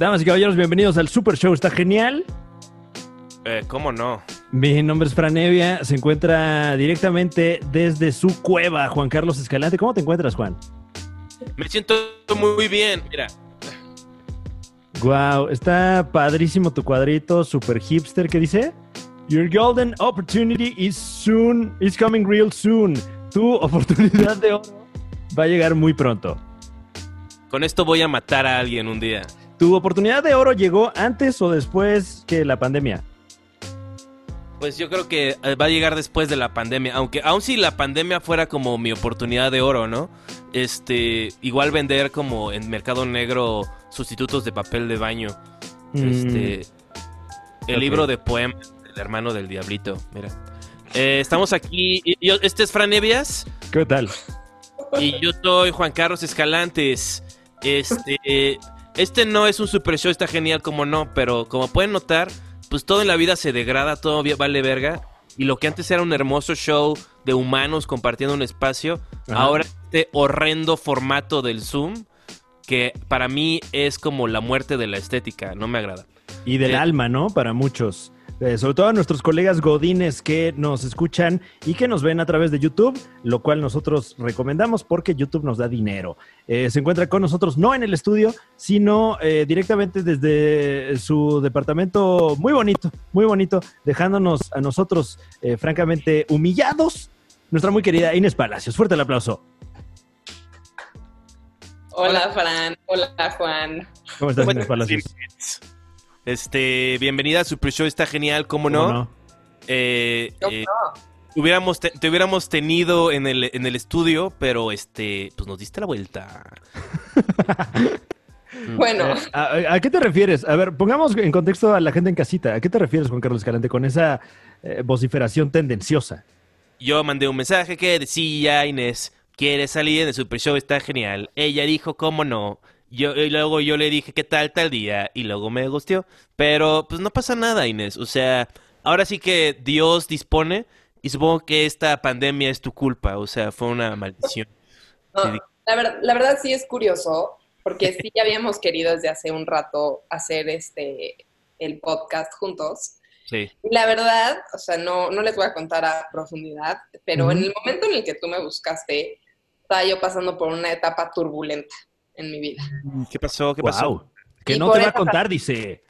Damas y caballeros, bienvenidos al Super Show. ¿Está genial? Eh, ¿Cómo no? Mi nombre es Fran Evia. Se encuentra directamente desde su cueva, Juan Carlos Escalante. ¿Cómo te encuentras, Juan? Me siento muy bien. Mira, Wow, está padrísimo tu cuadrito, super hipster. ¿Qué dice? Your golden opportunity is soon, is coming real soon. Tu oportunidad de oro va a llegar muy pronto. con esto voy a matar a alguien un día. ¿Tu oportunidad de oro llegó antes o después que la pandemia? Pues yo creo que eh, va a llegar después de la pandemia. Aunque, aun si la pandemia fuera como mi oportunidad de oro, ¿no? Este, igual vender como en Mercado Negro sustitutos de papel de baño. Este, el libro de poemas del hermano del diablito. Mira. Eh, estamos aquí. yo- este es Fran Evias. ¿Qué tal? Y yo soy Juan Carlos Escalantes. Este, este no es un super show, está genial como no, pero como pueden notar, pues todo en la vida se degrada, todo vale verga. Y lo que antes era un hermoso show de humanos compartiendo un espacio, Ajá. ahora este horrendo formato del Zoom, que para mí es como la muerte de la estética, no me agrada. Y del Eh, alma, ¿no? Para muchos. Eh, sobre todo a nuestros colegas godines que nos escuchan y que nos ven a través de YouTube, lo cual nosotros recomendamos porque YouTube nos da dinero. Eh, se encuentra con nosotros no en el estudio, sino eh, directamente desde su departamento muy bonito, muy bonito, dejándonos a nosotros francamente humillados. Nuestra muy querida Inés Palacios. Fuerte el aplauso. Hola, Fran. Hola, Juan. ¿Cómo estás, Inés Palacios? Este, bienvenida a Super Show, está genial, ¿cómo no? ¿Cómo Eh, ¿Cómo eh, no? hubiéramos te, te hubiéramos tenido en el, en el estudio, pero este, pues nos diste la vuelta. Bueno, Eh, ¿A, a qué te refieres? A ver, pongamos en contexto a la gente en casita. ¿A qué te refieres, Juan Carlos Escalante, con esa eh, vociferación tendenciosa? Yo mandé un mensaje que decía Inés, quiere salir en el Super Show, está genial. Ella dijo, ¿cómo no? Yo, y luego yo le dije, ¿qué tal tal día? Y luego me gusteó. Pero pues no pasa nada, Inés. O sea, ahora sí que Dios dispone y supongo que esta pandemia es tu culpa. O sea, fue una maldición. no, la, ver- la verdad sí es curioso, porque sí ya habíamos querido desde hace un rato hacer este el podcast juntos. Sí. Y La verdad, o sea, no, no les voy a contar a profundidad, pero en el momento en el que tú me buscaste, estaba yo pasando por una etapa turbulenta en mi vida. ¿Qué pasó? ¿Qué pasó? Guau. Que Y no te va a contar, dice.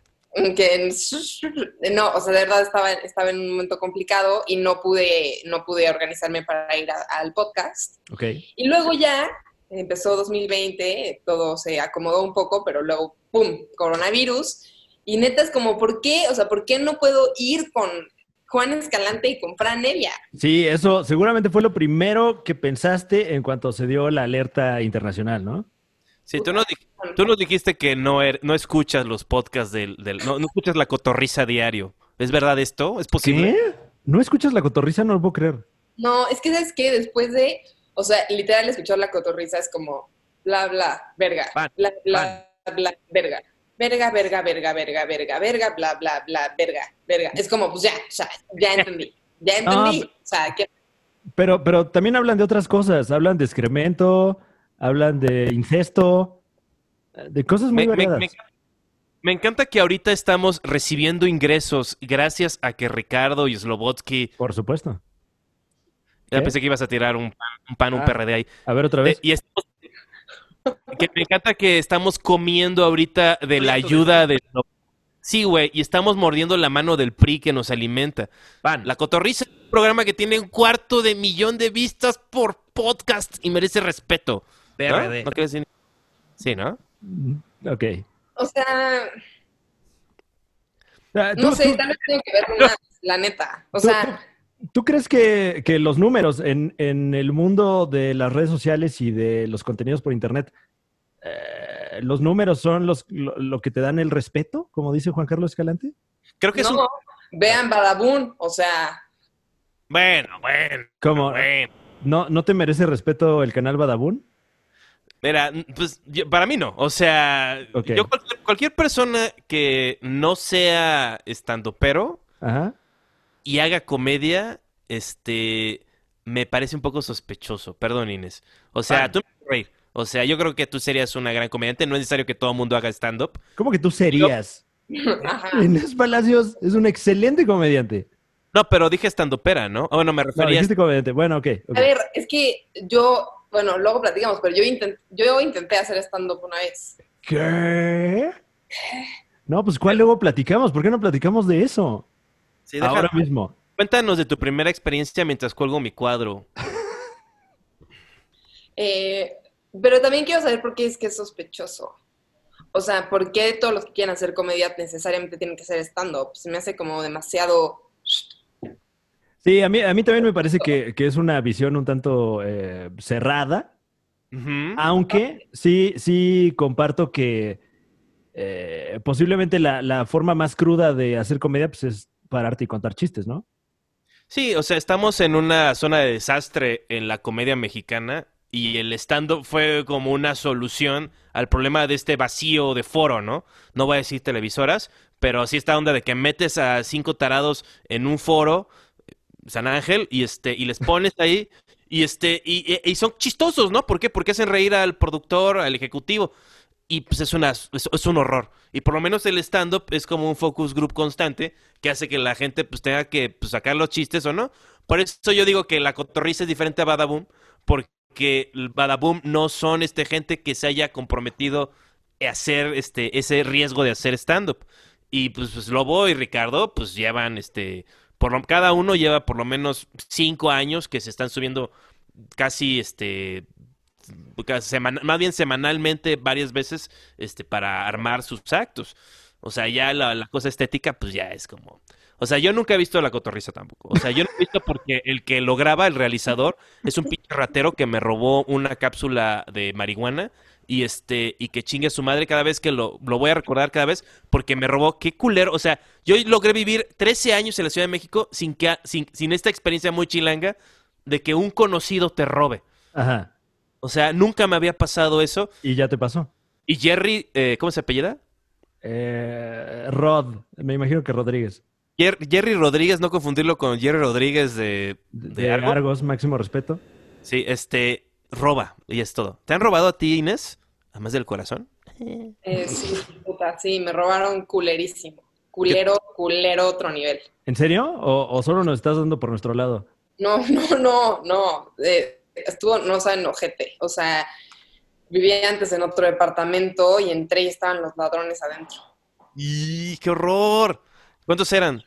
que no, o sea, de verdad estaba, estaba en un momento complicado y no pude, no pude organizarme para ir a- al podcast. Ok. Y luego ya empezó 2020, todo se acomodó un poco, pero luego, ¡pum!, coronavirus. Y neta es como, ¿por qué? O sea, ¿por qué no puedo ir con Juan Escalante y con Fran Nevia? Sí, eso seguramente fue lo primero que pensaste en cuanto se dio la alerta internacional, ¿no? Sí, tú nos, tú nos dijiste que no, er- no escuchas los podcasts del... del- no, no escuchas la cotorriza diario. ¿Es verdad esto? ¿Es posible? ¿Qué? ¿No escuchas la cotorriza? No lo puedo creer. No, es que, ¿sabes qué? Después de, o sea, literal escuchar la cotorriza es como, bla, bla, verga, Pan, bla, bla, bla, verga. Verga, verga, verga, verga, verga, verga, bla, bla, bla, verga, verga. Es como, pues ya, sea, ya entendí, ya entendí. O sea, que Pero, pero también hablan de otras cosas. Hablan de excremento, hablan de incesto, de cosas muy Me, me- variadas. me- me encanta que ahorita estamos recibiendo ingresos gracias a que Ricardo y Slobotsky... Por supuesto. Ya ¿Qué? pensé que ibas a tirar un pan, un, pan, un Ah. PRD ahí. A ver otra vez. Eh, y estamos- que me encanta que estamos comiendo ahorita de la ayuda de... Sí, güey, y estamos mordiendo la mano del PRI que nos alimenta. Pan. La Cotorriza es un programa que tiene un cuarto de millón de vistas por podcast y merece respeto. ¿No? PRD. ¿No quieres decir? Sí, ¿no? Ok. O sea, Ah, no ¿tú- sé, tú- tal vez tiene que ver más, la neta. O ¿Tú- sea, ¿Tú crees que, que los números en, en el mundo de las redes sociales y de los contenidos por Internet, eh, los números son los, lo, lo que te dan el respeto, como dice Juan Carlos Escalante? Creo que es un... no, vean Badabun, o sea, Bueno, bueno, Como, bueno. ¿no, ¿No te merece respeto el canal Badabun? Mira, pues yo- para mí no. O sea, yo cualquier, cualquier persona que no sea estando pero Ajá. y haga comedia, este, me parece un poco sospechoso. Perdón, Inés. O sea, tú me puedes reír, O sea, yo creo que tú serías una gran comediante. No es necesario que todo el mundo haga stand-up. ¿Cómo que tú serías? Ajá. Inés Palacios es un excelente comediante. No, pero dije stand-upera, ¿no? Bueno, me No, refería dijiste comediante. Bueno, ok. ok. A ver, es que yo, bueno, luego platicamos, pero yo, intent- yo intenté hacer stand-up una vez. ¿Qué? No, pues ¿cuál luego platicamos? ¿Por qué no platicamos de eso? Sí, deja- Ahora mismo. Cuéntanos de tu primera experiencia mientras cuelgo mi cuadro. Eh, pero también quiero saber por qué es que es sospechoso. O sea, ¿por qué todos los que quieren hacer comedia necesariamente tienen que hacer stand-up? Se me hace como demasiado... Sí, a mí, a mí también me parece que, que es una visión un tanto eh, cerrada, aunque sí, sí comparto que eh, posiblemente la, la forma más cruda de hacer comedia pues, es pararte y contar chistes, ¿no? Sí, o sea, estamos en una zona de desastre en la comedia mexicana y el stand-up fue como una solución al problema de este vacío de foro, ¿no? No voy a decir televisoras, pero sí esta onda de que metes a cinco tarados en un foro, San Ángel, y este, y les pones ahí, y este, y, son chistosos, ¿no? ¿Por qué? Porque hacen reír al productor, al ejecutivo. Y pues es, una, es, un horror. Y por lo menos el stand-up es como un focus group constante que hace que la gente pues tenga que pues, sacar los chistes o no. Por eso yo digo que la cotorriza es diferente a Badaboom, porque Badaboom no son este gente que se haya comprometido a hacer este, ese riesgo de hacer stand-up. Y pues, pues Lobo y Ricardo pues llevan este, por lo, cada uno lleva por lo menos cinco años que se están subiendo casi este semana- más bien semanalmente varias veces este para armar sus actos. O sea, ya la, la cosa estética pues ya es como o sea, yo nunca he visto la cotorriza tampoco. O sea, yo no he visto porque el que lo graba, el realizador, es un pinche ratero que me robó una cápsula de marihuana y este y que chingue a su madre cada vez que lo, lo voy a recordar cada vez porque me robó. Qué culero. O sea, yo logré vivir 13 años en la Ciudad de México sin que sin, sin esta experiencia muy chilanga de que un conocido te robe. Ajá. O sea, nunca me había pasado eso. Y ya te pasó. Y Jerry, eh, ¿cómo se apellida? Eh, Rod, me imagino que Rodríguez. Jer- Jerry Rodríguez, no confundirlo con Jerry Rodríguez de, De, de Argo. Argos, máximo respeto. Sí, este, roba, y es todo. ¿Te han robado a ti, Inés? Además del corazón. Eh, sí, puta, sí, me robaron culerísimo. Culero, culero, otro nivel. ¿En serio? ¿O, o solo nos estás dando por nuestro lado? No, no, no, no. eh, estuvo, no saben, ojete. O sea, vivía antes en otro departamento y entré y estaban los ladrones adentro. ¡Y qué horror! ¿Cuántos eran?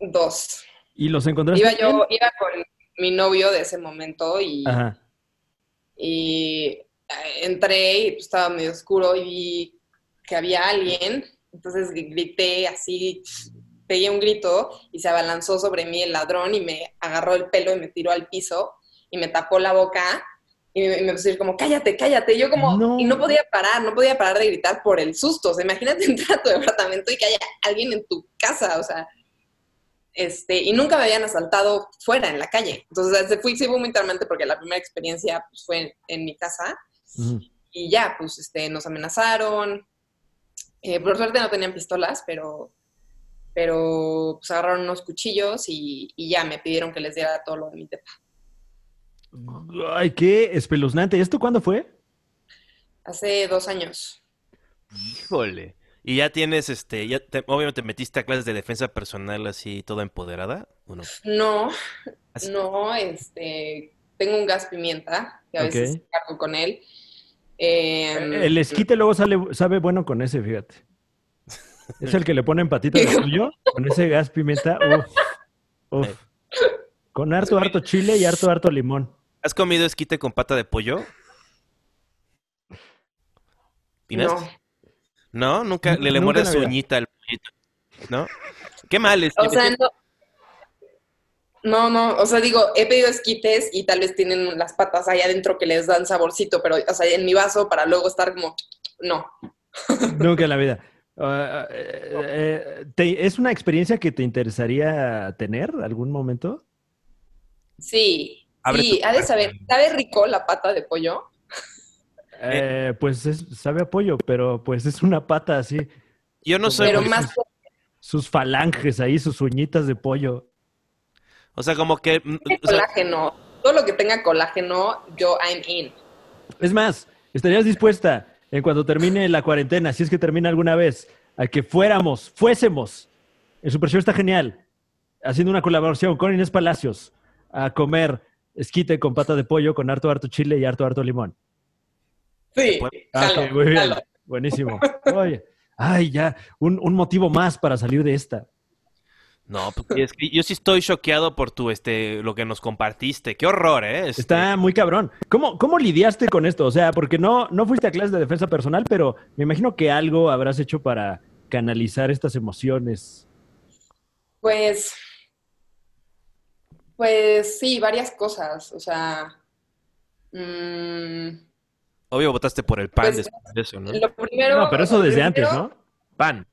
Dos. ¿Y los encontraste? Iba bien? yo, iba con mi novio de ese momento y, Ajá. Y eh, entré y pues, estaba medio oscuro y vi que había alguien. Entonces grité así, pegué un grito y se abalanzó sobre mí el ladrón y me agarró el pelo y me tiró al piso y me tapó la boca y me, me puse a decir como, cállate, cállate. Y yo como, No. y no podía parar, no podía parar de gritar por el susto. O sea, imagínate entrar a tu departamento y que haya alguien en tu casa, o sea, este, y nunca me habían asaltado fuera, en la calle. Entonces, se fui, sí fue muy porque la primera experiencia pues, fue en, en mi casa y ya, pues, este, nos amenazaron. Eh, por suerte no tenían pistolas, pero, pero pues agarraron unos cuchillos y, y ya me pidieron que les diera todo lo de mi depa. Ay, qué espeluznante. ¿Esto cuándo fue? Hace dos años. Híjole. ¿Y ya tienes, este, ya te- obviamente metiste a clases de defensa personal así, toda empoderada? ¿O no? No, Así- no, este, tengo un gas pimienta, que a veces cargo con él. Eh, El esquite luego sale, sabe bueno con ese, fíjate. Es el que le ponen patitas de pollo con ese gas pimienta. Uf, uf. Con harto, harto chile y harto, harto limón. ¿Has comido esquite con pata de pollo? ¿Inés? no. No, nunca le, le muerde su uñita al pollito, ¿no? Qué mal, este, O sea, no. No, no, o sea, digo, he pedido esquites y tal vez tienen las patas ahí adentro que les dan saborcito, pero, o sea, en mi vaso para luego estar como, no. Nunca en la vida. Ah, eh, eh, ¿te- ¿Es una experiencia que te interesaría tener algún momento? Sí, Abre sí, ha de saber, ¿sabe rico la pata de pollo? Eh, pues es- sabe a pollo, pero pues es una pata así. yo no soy Pero muy- más, Sus falanges ahí, sus uñitas de pollo. o sea, como que, mm, tiene o sea, colágeno. Todo lo que tenga colágeno, yo I'm in. Es más, ¿estarías dispuesta en cuando termine la cuarentena, si es que termina alguna vez, a que fuéramos, fuésemos, el Super Show está genial, haciendo una colaboración con Inés Palacios a comer esquite con pata de pollo con harto harto chile y harto harto limón? Sí, Ah, jalo, muy bien. jalo. Buenísimo. Oye, ay, ya, un, un motivo más para salir de esta. No, porque es que yo sí estoy choqueado por tu, este, lo que nos compartiste. Qué horror, ¿eh? Este, Está muy cabrón. ¿Cómo, cómo lidiaste con esto? O sea, porque no, no fuiste a clases de defensa personal, pero me imagino que algo habrás hecho para canalizar estas emociones. Pues, pues sí, varias cosas. O sea, mm, Obvio votaste por el pan Pues, después de eso, ¿no? lo primero. No, pero eso lo desde antes, ¿no? Pan.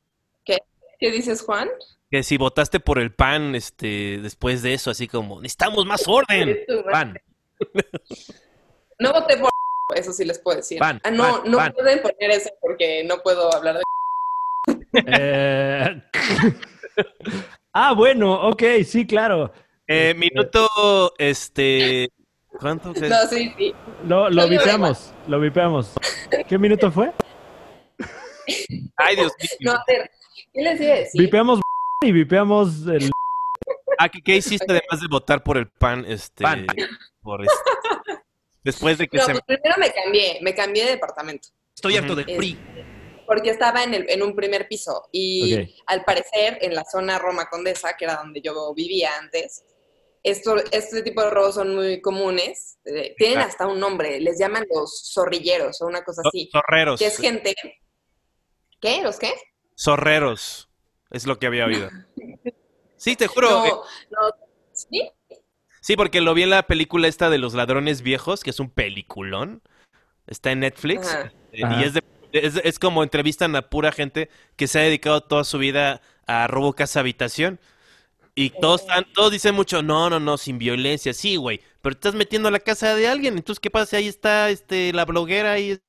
¿Qué dices, Juan? Que si votaste por el pan, este, después de eso, así como, necesitamos más orden. Pan. No voté por eso sí les puedo decir. Pan, ah, no, pan, no pan. pueden poner eso porque no puedo hablar de Eh, ah, bueno, ok, sí, claro. Eh, Este- minuto, este, ¿cuánto? crees? No, sí, sí. Lo, lo No, vipeamos, lo vipeamos. ¿Qué minuto fue? Ay, Dios mío. No, a ver, ¿qué les iba a decir? Vipeamos y vipeamos el... Ah, ¿qué, qué hiciste además de votar por el pan, este, Pan. por este, después de que No, se... pues primero me cambié, me cambié de departamento. Estoy harto del PRI. Porque estaba en, el, en un primer piso y al parecer en la zona Roma Condesa, que era donde yo vivía antes, esto, este tipo de robos son muy comunes. eh, tienen hasta un nombre, les llaman los zorrilleros o una cosa así. Zorreros. Que es gente... ¿Qué? ¿Los qué? Zorreros. Es lo que había oído. Sí, te juro. eh, No, ¿sí? Sí, porque lo vi en la película esta de los ladrones viejos, que es un peliculón. Está en Netflix. Ajá. Ajá. Y es, de- es, es como entrevistan a pura gente que se ha dedicado toda su vida a robo casa habitación. Y todos, están- todos dicen mucho, no, no, no, sin violencia. Sí, güey, pero te estás metiendo a la casa de alguien. Entonces, ¿qué pasa si ahí está este, la bloguera ahí,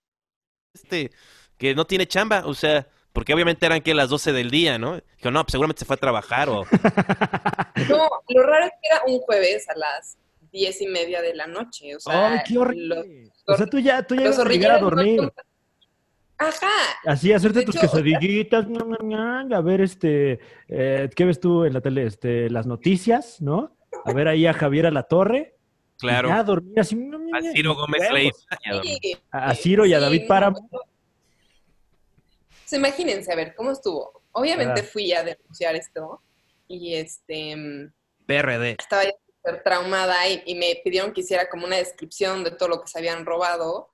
este, que no tiene chamba? O sea, porque obviamente eran que las 12 del día, ¿no? Dijo, no, pues seguramente se fue a trabajar o... No, lo raro es que era un jueves a las diez y media de la noche. O sea, ¡Ay, qué los, horrible! O sea, tú ya, tú ya ibas a llegar a no dormir. Ajá, Así, hacerte De tus hecho, o sea- quesadillitas, a ver, este, eh, ¿qué ves tú en la tele? Este, las noticias, ¿no? A ver ahí a Javier a la Torre. y Claro. Ya dormir así. A Ciro Gómez. Leiva. a sí. Ciro y a Sí, David no, Páramo. no. Pues imagínense, a ver, ¿cómo estuvo? Obviamente Ah. fui a denunciar esto y este mm, PRD. estaba ya súper traumada y, y me pidieron que hiciera como una descripción de todo lo que se habían robado.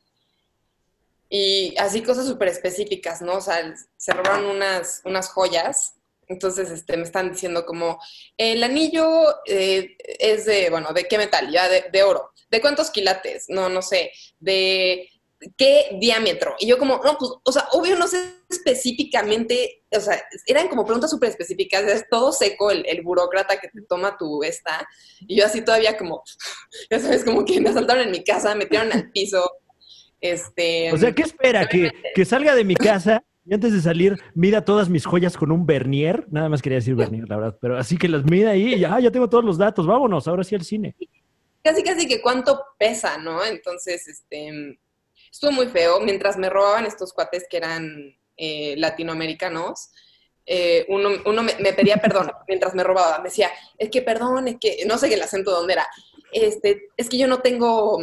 Y así cosas súper específicas, ¿no? O sea, se robaron unas, unas joyas. Entonces, este, me están diciendo como, el anillo eh, es de, bueno, ¿de qué metal? Ya, de, de oro. ¿De cuántos quilates? No, no sé. ¿De qué diámetro? Y yo como, no, pues, o sea, obvio no sé específicamente, o sea, eran como preguntas súper específicas, es todo seco el, el burócrata que te toma tu esta. Y yo así todavía como, ya sabes, como que me asaltaron en mi casa, me tiraron al piso. Este, O sea, ¿qué espera? ¿Que, que salga de mi casa y antes de salir mida todas mis joyas con un vernier. Nada más quería decir vernier, la verdad. Pero así que las mida ahí y ya, ah, ya tengo todos los datos. Vámonos, ahora sí al cine. casi casi que cuánto pesa, ¿no? Entonces, este, estuvo muy feo. Mientras me robaban estos cuates que eran eh, latinoamericanos, eh, uno, uno me, me pedía perdón mientras me robaba. Me decía, es que perdón, es que, no sé el acento de dónde era. Este, es que yo no tengo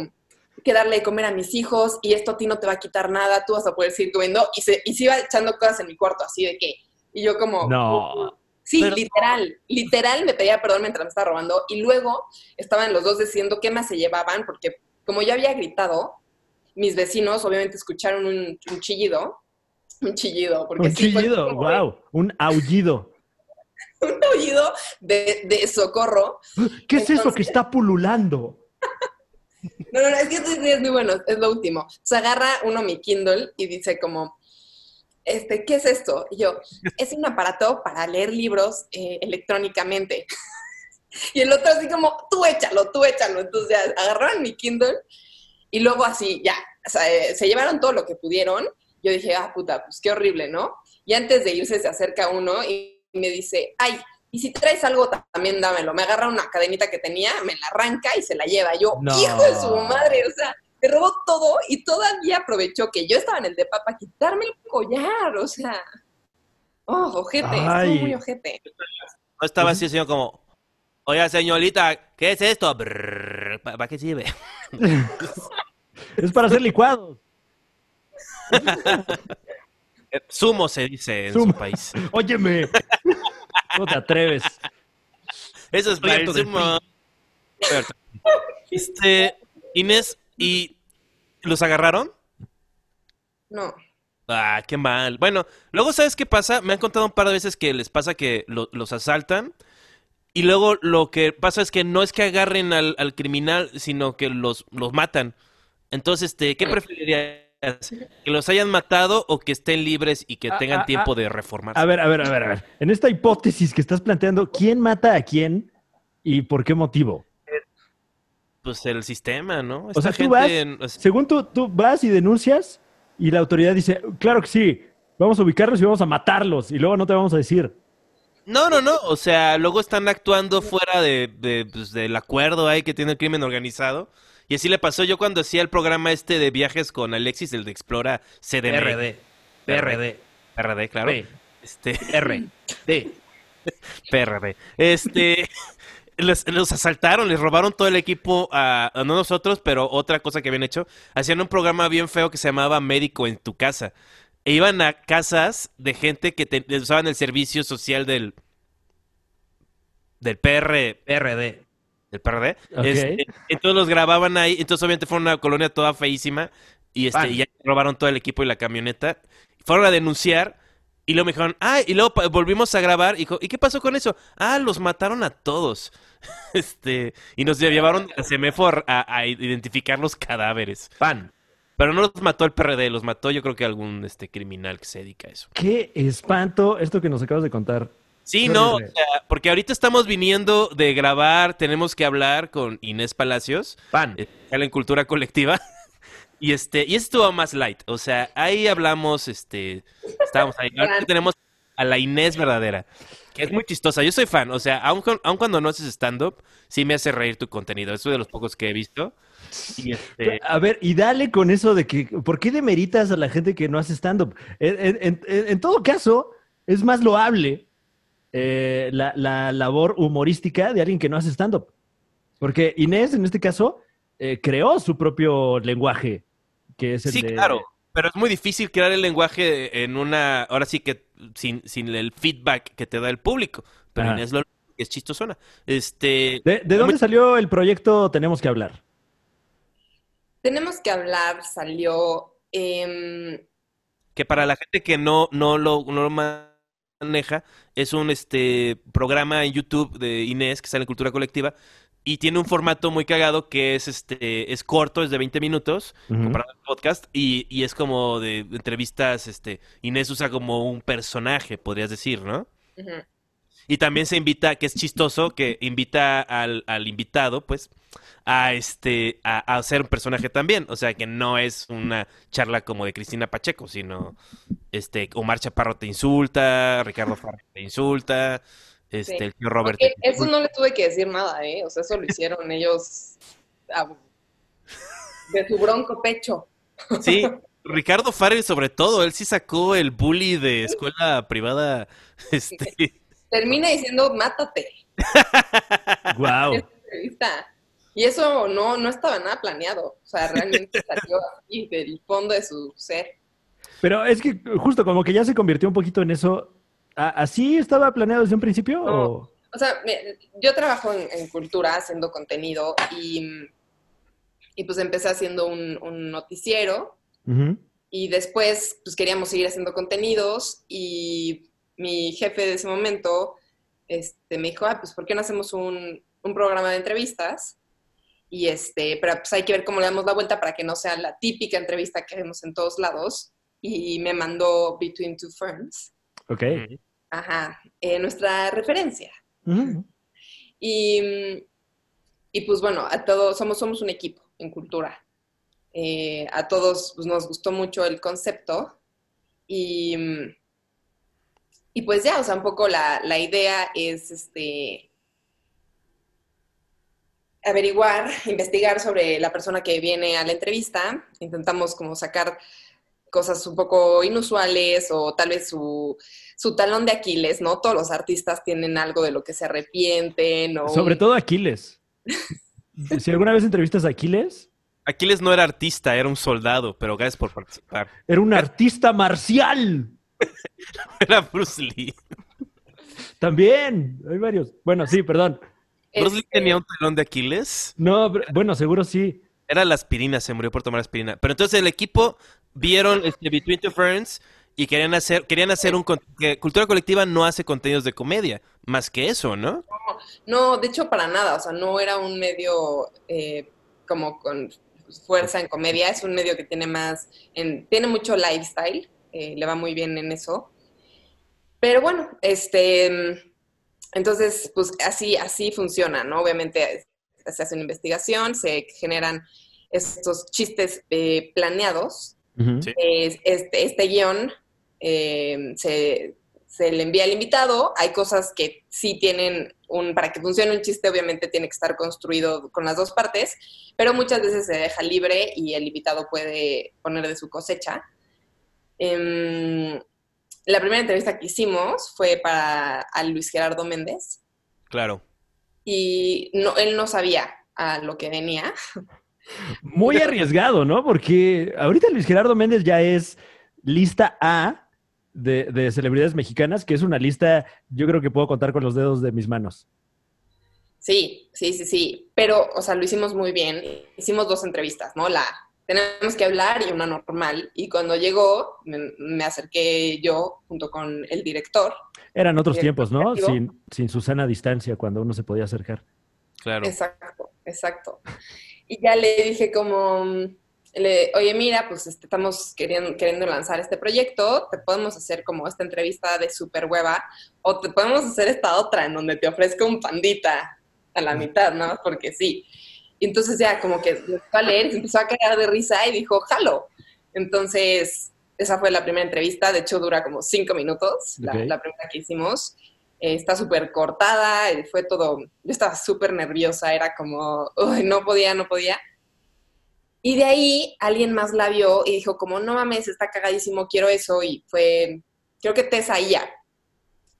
que darle de comer a mis hijos y esto a ti no te va a quitar nada, tú vas a poder seguir comiendo. Y se, y se iba echando cosas en mi cuarto, así de que, y yo como... No. Sí, Pero- literal, literal me pedía perdón mientras me estaba robando y luego estaban los dos diciendo qué más se llevaban porque como yo había gritado, mis vecinos obviamente escucharon un, un chillido, un chillido, porque Un sí chillido, como wow. Un aullido. un aullido de, de socorro. ¿Qué es eso que está pululando? No, no, es que esto sí es muy bueno, es lo último. Se agarra uno mi Kindle y dice como, este, ¿qué es esto? Y yo, es un aparato para leer libros eh, electrónicamente. y el otro así como, tú échalo, tú échalo. Entonces ya, agarraron mi Kindle y luego así, ya, o sea, eh, se llevaron todo lo que pudieron. Yo dije, ah, puta, pues qué horrible, ¿no? Y antes de irse se acerca uno y me dice, ay, y si traes algo ta- también dámelo. Me agarra una cadenita que tenía, me la arranca y se la lleva. Yo, No. hijo de su madre, o sea, me robó todo y todavía aprovechó que yo estaba en el depa para quitarme el collar, o sea. Oh, ojete, Ay. estuvo muy ojete. No estaba así, señor, como, oiga, señorita, ¿qué es esto? ¿Para qué sirve? Es para hacer licuados. Sumo se dice en Sumo. su país. Óyeme. No te atreves. Eso es para el sumo. Este, Inés, ¿y los agarraron? No. Ah, qué mal. Bueno, luego, ¿sabes qué pasa? Me han contado un par de veces que les pasa que lo- los asaltan y luego lo que pasa es que no es que agarren al, al criminal, sino que los, los matan. Entonces, este, ¿qué preferirías? ¿Que los hayan matado o que estén libres y que Ah, tengan ah, tiempo ah. de reformarse? A ver, a ver, a ver, a ver. En esta hipótesis que estás planteando, ¿quién mata a quién y por qué motivo? Pues el sistema, ¿no? O sea, tú vas, gente, o sea, según tú, tú vas y denuncias y la autoridad dice, claro que sí, vamos a ubicarlos y vamos a matarlos y luego no te vamos a decir. No, no, no. O sea, luego están actuando fuera de, de, pues, del acuerdo ahí que tiene el crimen organizado. Y así le pasó yo cuando hacía el programa este de viajes con Alexis, el de Explora CDM. PRD, PRD, PRD, claro. P, Este, R, D. PRD. Este, los, los asaltaron, les robaron todo el equipo a, a no nosotros, pero otra cosa que habían hecho. Hacían un programa bien feo que se llamaba Médico en tu casa. E iban a casas de gente que te- usaban el servicio social del, del PR, PRD. Del PRD. Ok. Este, entonces los grababan ahí. Entonces, obviamente, fue una colonia toda feísima. Y este, y ya robaron todo el equipo y la camioneta. Fueron a denunciar. Y luego me dijeron, ah, y luego volvimos a grabar. Y, dijo, ¿y qué pasó con eso? Ah, los mataron a todos. Este, y nos llevaron a Semefor a, a identificar los cadáveres. PAN. Pero no los mató el PRD, los mató yo creo que algún este criminal que se dedica a eso. Qué espanto esto que nos acabas de contar. Sí, no, o sea, porque ahorita estamos viniendo de grabar, tenemos que hablar con Inés Palacios, PAN. eh, en Cultura Colectiva. Y este, y estuvo más light. O sea, ahí hablamos, este, estábamos ahí. Ahorita tenemos a la Inés verdadera, que es muy chistosa. Yo soy fan, o sea, aun, con- aun cuando no haces stand-up, sí me hace reír tu contenido. Es de los pocos que he visto. Y este, A ver, y dale con eso de que, ¿por qué demeritas a la gente que no hace stand-up? En, en- en- en todo caso, es más loable eh, la, la labor humorística de alguien que no hace stand-up. Porque Inés, en este caso, eh, creó su propio lenguaje, que es el sí, de... claro. Pero es muy difícil crear el lenguaje en una, ahora sí que sin, sin el feedback que te da el público. Pero Ajá. Inés lo que es chistosona. Este, ¿De, de dónde salió el proyecto Tenemos que hablar? Tenemos que hablar, salió. em, que para la gente que no, no lo, no lo maneja, es un este programa en YouTube de Inés que sale en Cultura Colectiva y tiene un formato muy cagado que es este es corto, es de 20 minutos, comparado al podcast, y, y es como de entrevistas, este, Inés usa como un personaje, podrías decir, ¿no? Y también se invita, que es chistoso, que invita al, al invitado, pues, a este, a, a ser un personaje también. O sea, que no es una charla como de Cristina Pacheco, sino este, Omar Chaparro te insulta, Ricardo Farrell te insulta, este, Sí. el tío Robert te eso no le tuve que decir nada, ¿eh? O sea, eso lo hicieron ellos a- de su bronco pecho. Sí, Ricardo Farrell sobre todo, él sí sacó el bully de escuela privada, este, Termina diciendo, mátate. Entrevista. Y eso no, no estaba nada planeado. O sea, realmente salió así del fondo de su ser. Pero es que justo como que ya se convirtió un poquito en eso. ¿A- ¿Así estaba planeado desde un principio? No. o- O sea, yo trabajo en, en cultura haciendo contenido y, y pues empecé haciendo un, un noticiero y después pues queríamos seguir haciendo contenidos y mi jefe de ese momento este, me dijo, ah, pues ¿por qué no hacemos un, un programa de entrevistas? Y este, pero pues hay que ver cómo le damos la vuelta para que no sea la típica entrevista que vemos en todos lados. Y me mandó Between Two Ferns, Ok. ajá, eh, nuestra referencia. Y, y pues bueno, a todos, somos, somos un equipo en cultura. Eh, a todos pues, nos gustó mucho el concepto y, y pues ya, o sea, un poco la, la idea es este, averiguar, investigar sobre la persona que viene a la entrevista. Intentamos como sacar cosas un poco inusuales o tal vez su, su talón de Aquiles, ¿no? Todos los artistas tienen algo de lo que se arrepienten o... Sobre todo Aquiles. Si alguna vez entrevistas a Aquiles, Aquiles no era artista, era un soldado, pero gracias por participar. era un artista marcial. Era Bruce Lee. También, hay varios. Bueno, sí, perdón. ¿Bruce Lee Este, tenía un talón de Aquiles? No, pero- bueno, seguro sí. Era la aspirina, se murió por tomar aspirina. Pero entonces el equipo vieron este Between Two Ferns y querían hacer, querían hacer un... que Cultura Colectiva no hace contenidos de comedia, más que eso, ¿no? No, de hecho, para nada. O sea, no era un medio eh, como con fuerza en comedia. Es un medio que tiene más, en- tiene mucho lifestyle. Eh, le va muy bien en eso. Pero bueno, este, entonces, pues así, así funciona, ¿no? Obviamente se hace una investigación, se generan estos chistes eh, planeados. Sí. este, este guion eh, se, se le envía al invitado. Hay cosas que sí tienen un, para que funcione un chiste, obviamente tiene que estar construido con las dos partes, pero muchas veces se deja libre y el invitado puede poner de su cosecha. Em, la primera entrevista que hicimos fue para a Luis Gerardo Méndez Claro. y no, él no sabía a lo que venía. Muy arriesgado, ¿no? Porque ahorita Luis Gerardo Méndez ya es lista A de, de celebridades mexicanas, que es una lista, yo creo que puedo contar con los dedos de mis manos. Sí, sí, sí, sí. Pero, o sea, lo hicimos muy bien. Hicimos dos entrevistas, ¿no? La tenemos que hablar y una normal. Y cuando llegó, me, me acerqué yo junto con el director. Eran otros tiempos, ¿no? creativo. Sin, sin Susana a distancia, cuando uno se podía acercar. Claro. Exacto, exacto. Y ya le dije como, le- oye, mira, pues este, estamos queriendo, queriendo lanzar este proyecto, te podemos hacer como esta entrevista de super hueva, o te podemos hacer esta otra en donde te ofrezco un pandita a la mitad, ¿no? Porque sí. Y entonces ya como que empezó a leer, se empezó a cagar de risa y dijo, jalo. Entonces, esa fue la primera entrevista, de hecho dura como cinco minutos, la, la primera que hicimos. Eh, está súper cortada, eh, fue todo, yo estaba súper nerviosa, era como, uy, no podía, no podía. Y de ahí alguien más la vio y dijo como, no mames, está cagadísimo, quiero eso, y fue, creo que Tessa Ia.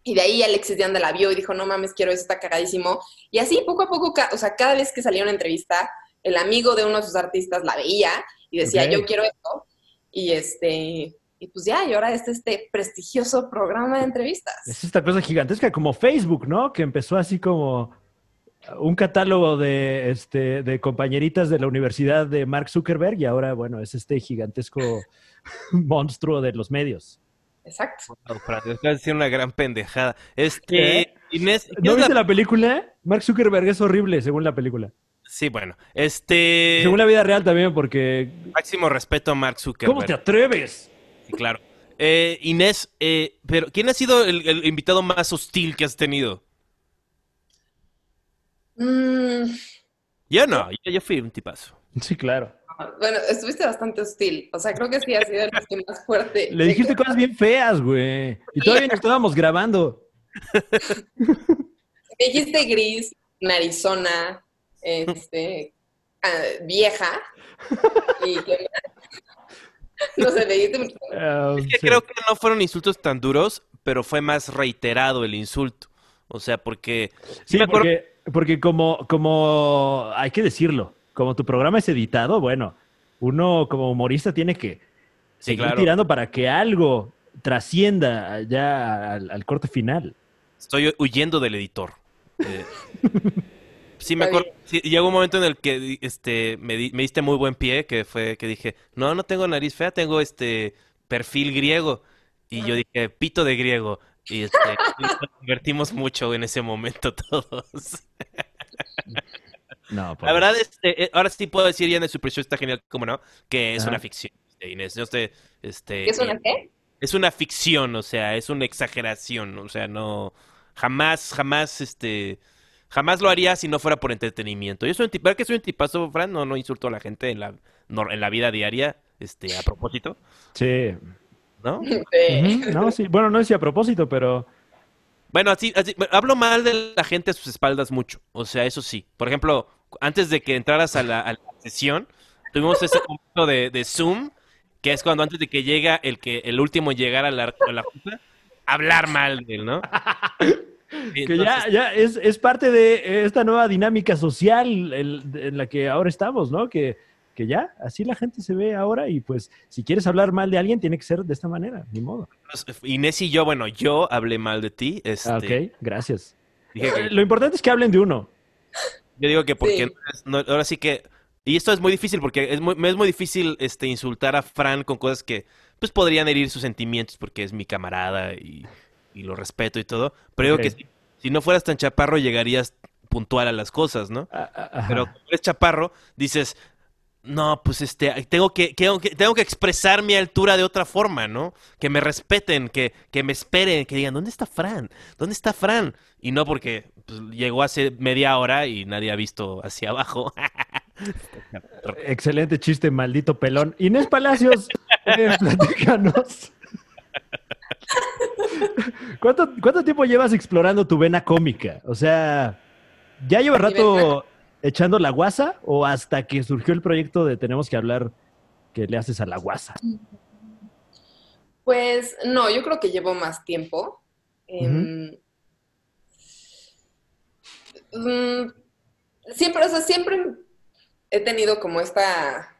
Y de ahí Alexis de la vio y dijo, no mames, quiero eso, está cagadísimo. Y así poco a poco, o sea, cada vez que salía una entrevista, el amigo de uno de sus artistas la veía y decía, yo quiero esto. Y este, y pues ya, y ahora es este prestigioso programa de entrevistas. Es esta cosa gigantesca como Facebook, ¿no? Que empezó así como un catálogo de, este, de compañeritas de la universidad de Mark Zuckerberg y ahora, bueno, es este gigantesco monstruo de los medios. Exacto. Wow, Fran, acabas de decir una gran pendejada. Este, Inés, ¿qué ¿No la- viste la película? Mark Zuckerberg es horrible, según la película. Sí, bueno. Este. Según la vida real también, porque... Máximo respeto a Mark Zuckerberg. ¿Cómo te atreves? Sí, claro. Eh, Inés, eh, pero ¿quién ha sido el, el invitado más hostil que has tenido? Mm, Yo no, yo, yo fui un tipazo. Sí, claro. Bueno, estuviste bastante hostil. O sea, creo que sí ha sido el que más fuerte. Le dijiste cosas bien feas, güey. Y todavía no estábamos grabando. Me dijiste gris, narizona, este, ah, vieja. Y que- no sé, me dijiste. Ah, Es que sí. creo que no fueron insultos tan duros, pero fue más reiterado el insulto. O sea, porque Sí, me acuerdo- porque, porque como, como, hay que decirlo, como tu programa es editado, bueno, uno como humorista tiene que Sí, seguir claro. tirando para que algo trascienda ya al, al corte final. estoy huyendo del editor. Eh, sí, me acuerdo. sí, llegó un momento en el que este, me, di- me diste muy buen pie, que fue que dije, no, no tengo nariz fea, tengo este perfil griego. Y yo dije, pito de griego. Y, este, nos divertimos mucho en ese momento todos. No, La verdad, este, eh, ahora sí puedo decir, ya en el Super Show está genial, como no, que es Ajá. una ficción, este, Inés. No sé, este, ¿Qué es una eh, qué? es una ficción, o sea, es una exageración, o sea, no, jamás, jamás, este, jamás lo haría si no fuera por entretenimiento. Yo soy un ¿verdad que soy un tipazo, Fran? No, no insulto a la gente en la, no- en la vida diaria, este, a propósito, Sí. ¿no? Sí. No, sí. Bueno, no decía a propósito, pero Bueno, así, así, hablo mal de la gente a sus espaldas mucho, o sea, eso sí. Por ejemplo, antes de que entraras a la, a la sesión, tuvimos ese momento de, de Zoom, que es cuando antes de que llega el que el último en llegar a la, a la junta, hablar mal de él, ¿no? Que ya, ya es, es parte de esta nueva dinámica social en la que ahora estamos, ¿no? Que, que ya, así la gente se ve ahora y pues si quieres hablar mal de alguien tiene que ser de esta manera, ni modo. Inés y yo, bueno, yo hablé mal de ti. Este, Ah, ok, gracias. dije que- Eh, Lo importante es que hablen de uno. Yo digo que porque Sí. no ahora sí que y esto es muy difícil porque es muy, me es muy difícil este insultar a Fran con cosas que pues podrían herir sus sentimientos porque es mi camarada y, y lo respeto y todo. Pero digo que si, si no fueras tan chaparro llegarías puntual a las cosas, ¿no? Ajá. Pero como eres chaparro, dices, no, pues este, tengo que, que- que- tengo que expresar mi altura de otra forma, ¿no? Que me respeten, que, que me esperen, que digan, ¿dónde está Fran? ¿Dónde está Fran? Y no porque pues, llegó hace media hora y nadie ha visto hacia abajo. Excelente chiste, maldito pelón. Inés Palacios, eh, platícanos. ¿Cuánto, ¿Cuánto tiempo llevas explorando tu vena cómica? O sea, ¿ya llevas Mi rato echando la guasa o hasta que surgió el proyecto de Tenemos que hablar que le haces a la guasa? Pues no, yo creo que llevo más tiempo. Em, mm, siempre, o sea, siempre he tenido como esta,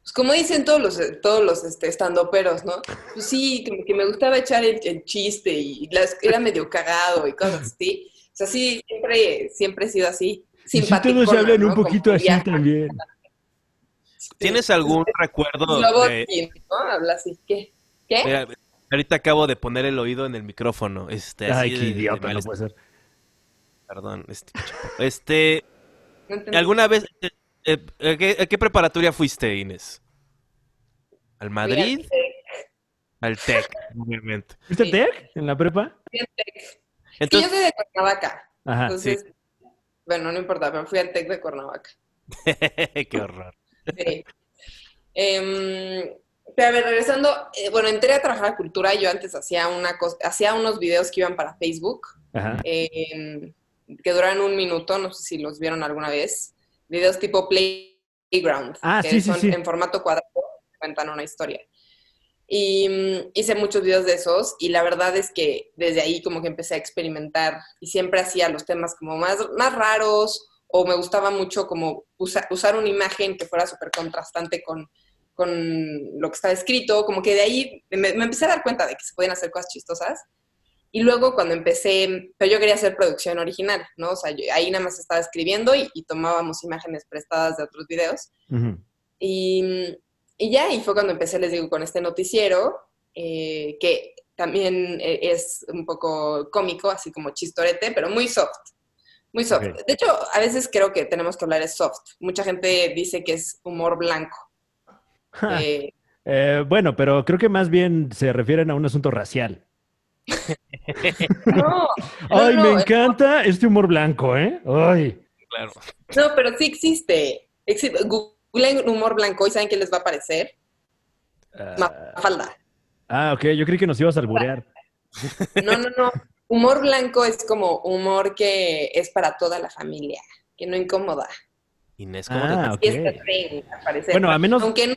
pues como dicen todos los, todos los este, estandoperos, ¿no? Pues sí, que, que me gustaba echar el, el chiste y las- era medio cagado y cosas así. O sea, sí, siempre, siempre he sido así. Si todos hablan un ¿no? Poquito así viaja. también. ¿Tienes algún recuerdo de... ¿no? Habla así. ¿Qué? ¿Qué? Mira, ahorita acabo de poner el oído en el micrófono. Este, Ay, de- qué de idiota, no malestar. puede ser. Perdón, este, chapo. este, No. ¿alguna vez, eh, eh, ¿a qué, a qué preparatoria fuiste, Inés? ¿Al Madrid? Al TEC, obviamente. ¿Fuiste Sí. Tech en la prepa? Es que yo Entonces, soy de Cuernavaca. Ajá. Entonces, bueno, no importa, pero fui al TEC de Cuernavaca. qué horror. Sí. Em, pero a ver, regresando, eh, bueno, entré a trabajar a cultura. Yo antes hacía una cosa, hacía unos videos que iban para Facebook, Ajá. em, que duraban un minuto, no sé si los vieron alguna vez. Videos tipo Playground, Ah, que sí, son sí. en formato cuadrado, cuentan una historia. Y mm, hice muchos videos de esos y la verdad es que desde ahí como que empecé a experimentar y siempre hacía los temas como más, más raros o me gustaba mucho como usa- usar una imagen que fuera súper contrastante con, con lo que estaba escrito, como que de ahí me, me empecé a dar cuenta de que se podían hacer cosas chistosas. Y luego cuando empecé, pero yo quería hacer producción original, ¿no? O sea, yo ahí nada más estaba escribiendo y, y tomábamos imágenes prestadas de otros videos. Ujú. Y, y ya, y fue cuando empecé, les digo, con este noticiero, eh, que también eh, es un poco cómico, así como chistorete, pero muy soft. Muy soft. De hecho, a veces creo que tenemos que hablar de soft. Mucha gente dice que es humor blanco. Eh, Eh, bueno, pero creo que más bien se refieren a un asunto racial. no, Ay, no, me no, encanta este humor blanco, ¿eh? Ay. Claro. no, pero sí existe. Exi- Googleen humor blanco y ¿saben qué les va a aparecer? Ah, Mafalda. ah, ok, yo creí que nos ibas a alburear. No, no, no. Humor blanco es como humor que es para toda la familia, que no incomoda. Inés, ¿cómo Ah, te tren. Bueno, a menos, Aunque no,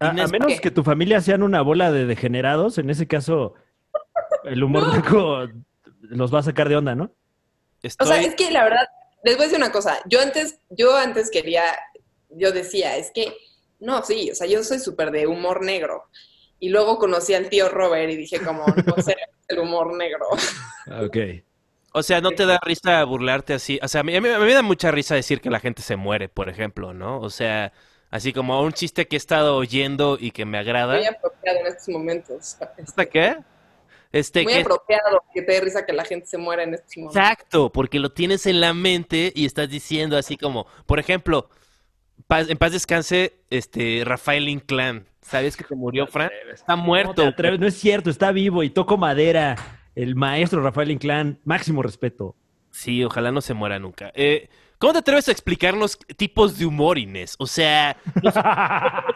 a, menos que tu familia sean una bola de degenerados, en ese caso, el humor blanco los va a sacar de onda, ¿no? o sea, es que la verdad, les voy a decir una cosa. Yo antes, yo antes quería, yo decía, es que, no, sí, o sea, yo soy súper de humor negro. Y luego conocí al tío Robert y dije como, no sé, el humor negro. Ok. O sea, ¿no te da risa burlarte así? O sea, a mí, a mí- a mí me da mucha risa decir que la gente se muere, por ejemplo, ¿no? O sea, así como un chiste que he estado oyendo y que me agrada. Muy apropiado en estos momentos. ¿Hasta qué? Este, Muy que... apropiado que te dé risa que la gente se muera en estos momentos. Exacto, porque lo tienes en la mente y estás diciendo así como, por ejemplo, paz- en paz descanse, este, Rafael Inclán. ¿Sabes que se murió, Fran? Está ¿Cómo te muerto. No es cierto, está vivo y toco madera. El maestro Rafael Inclán, máximo respeto. Sí, ojalá no se muera nunca. Eh, ¿cómo te atreves a explicarnos tipos de humor, Inés? O sea,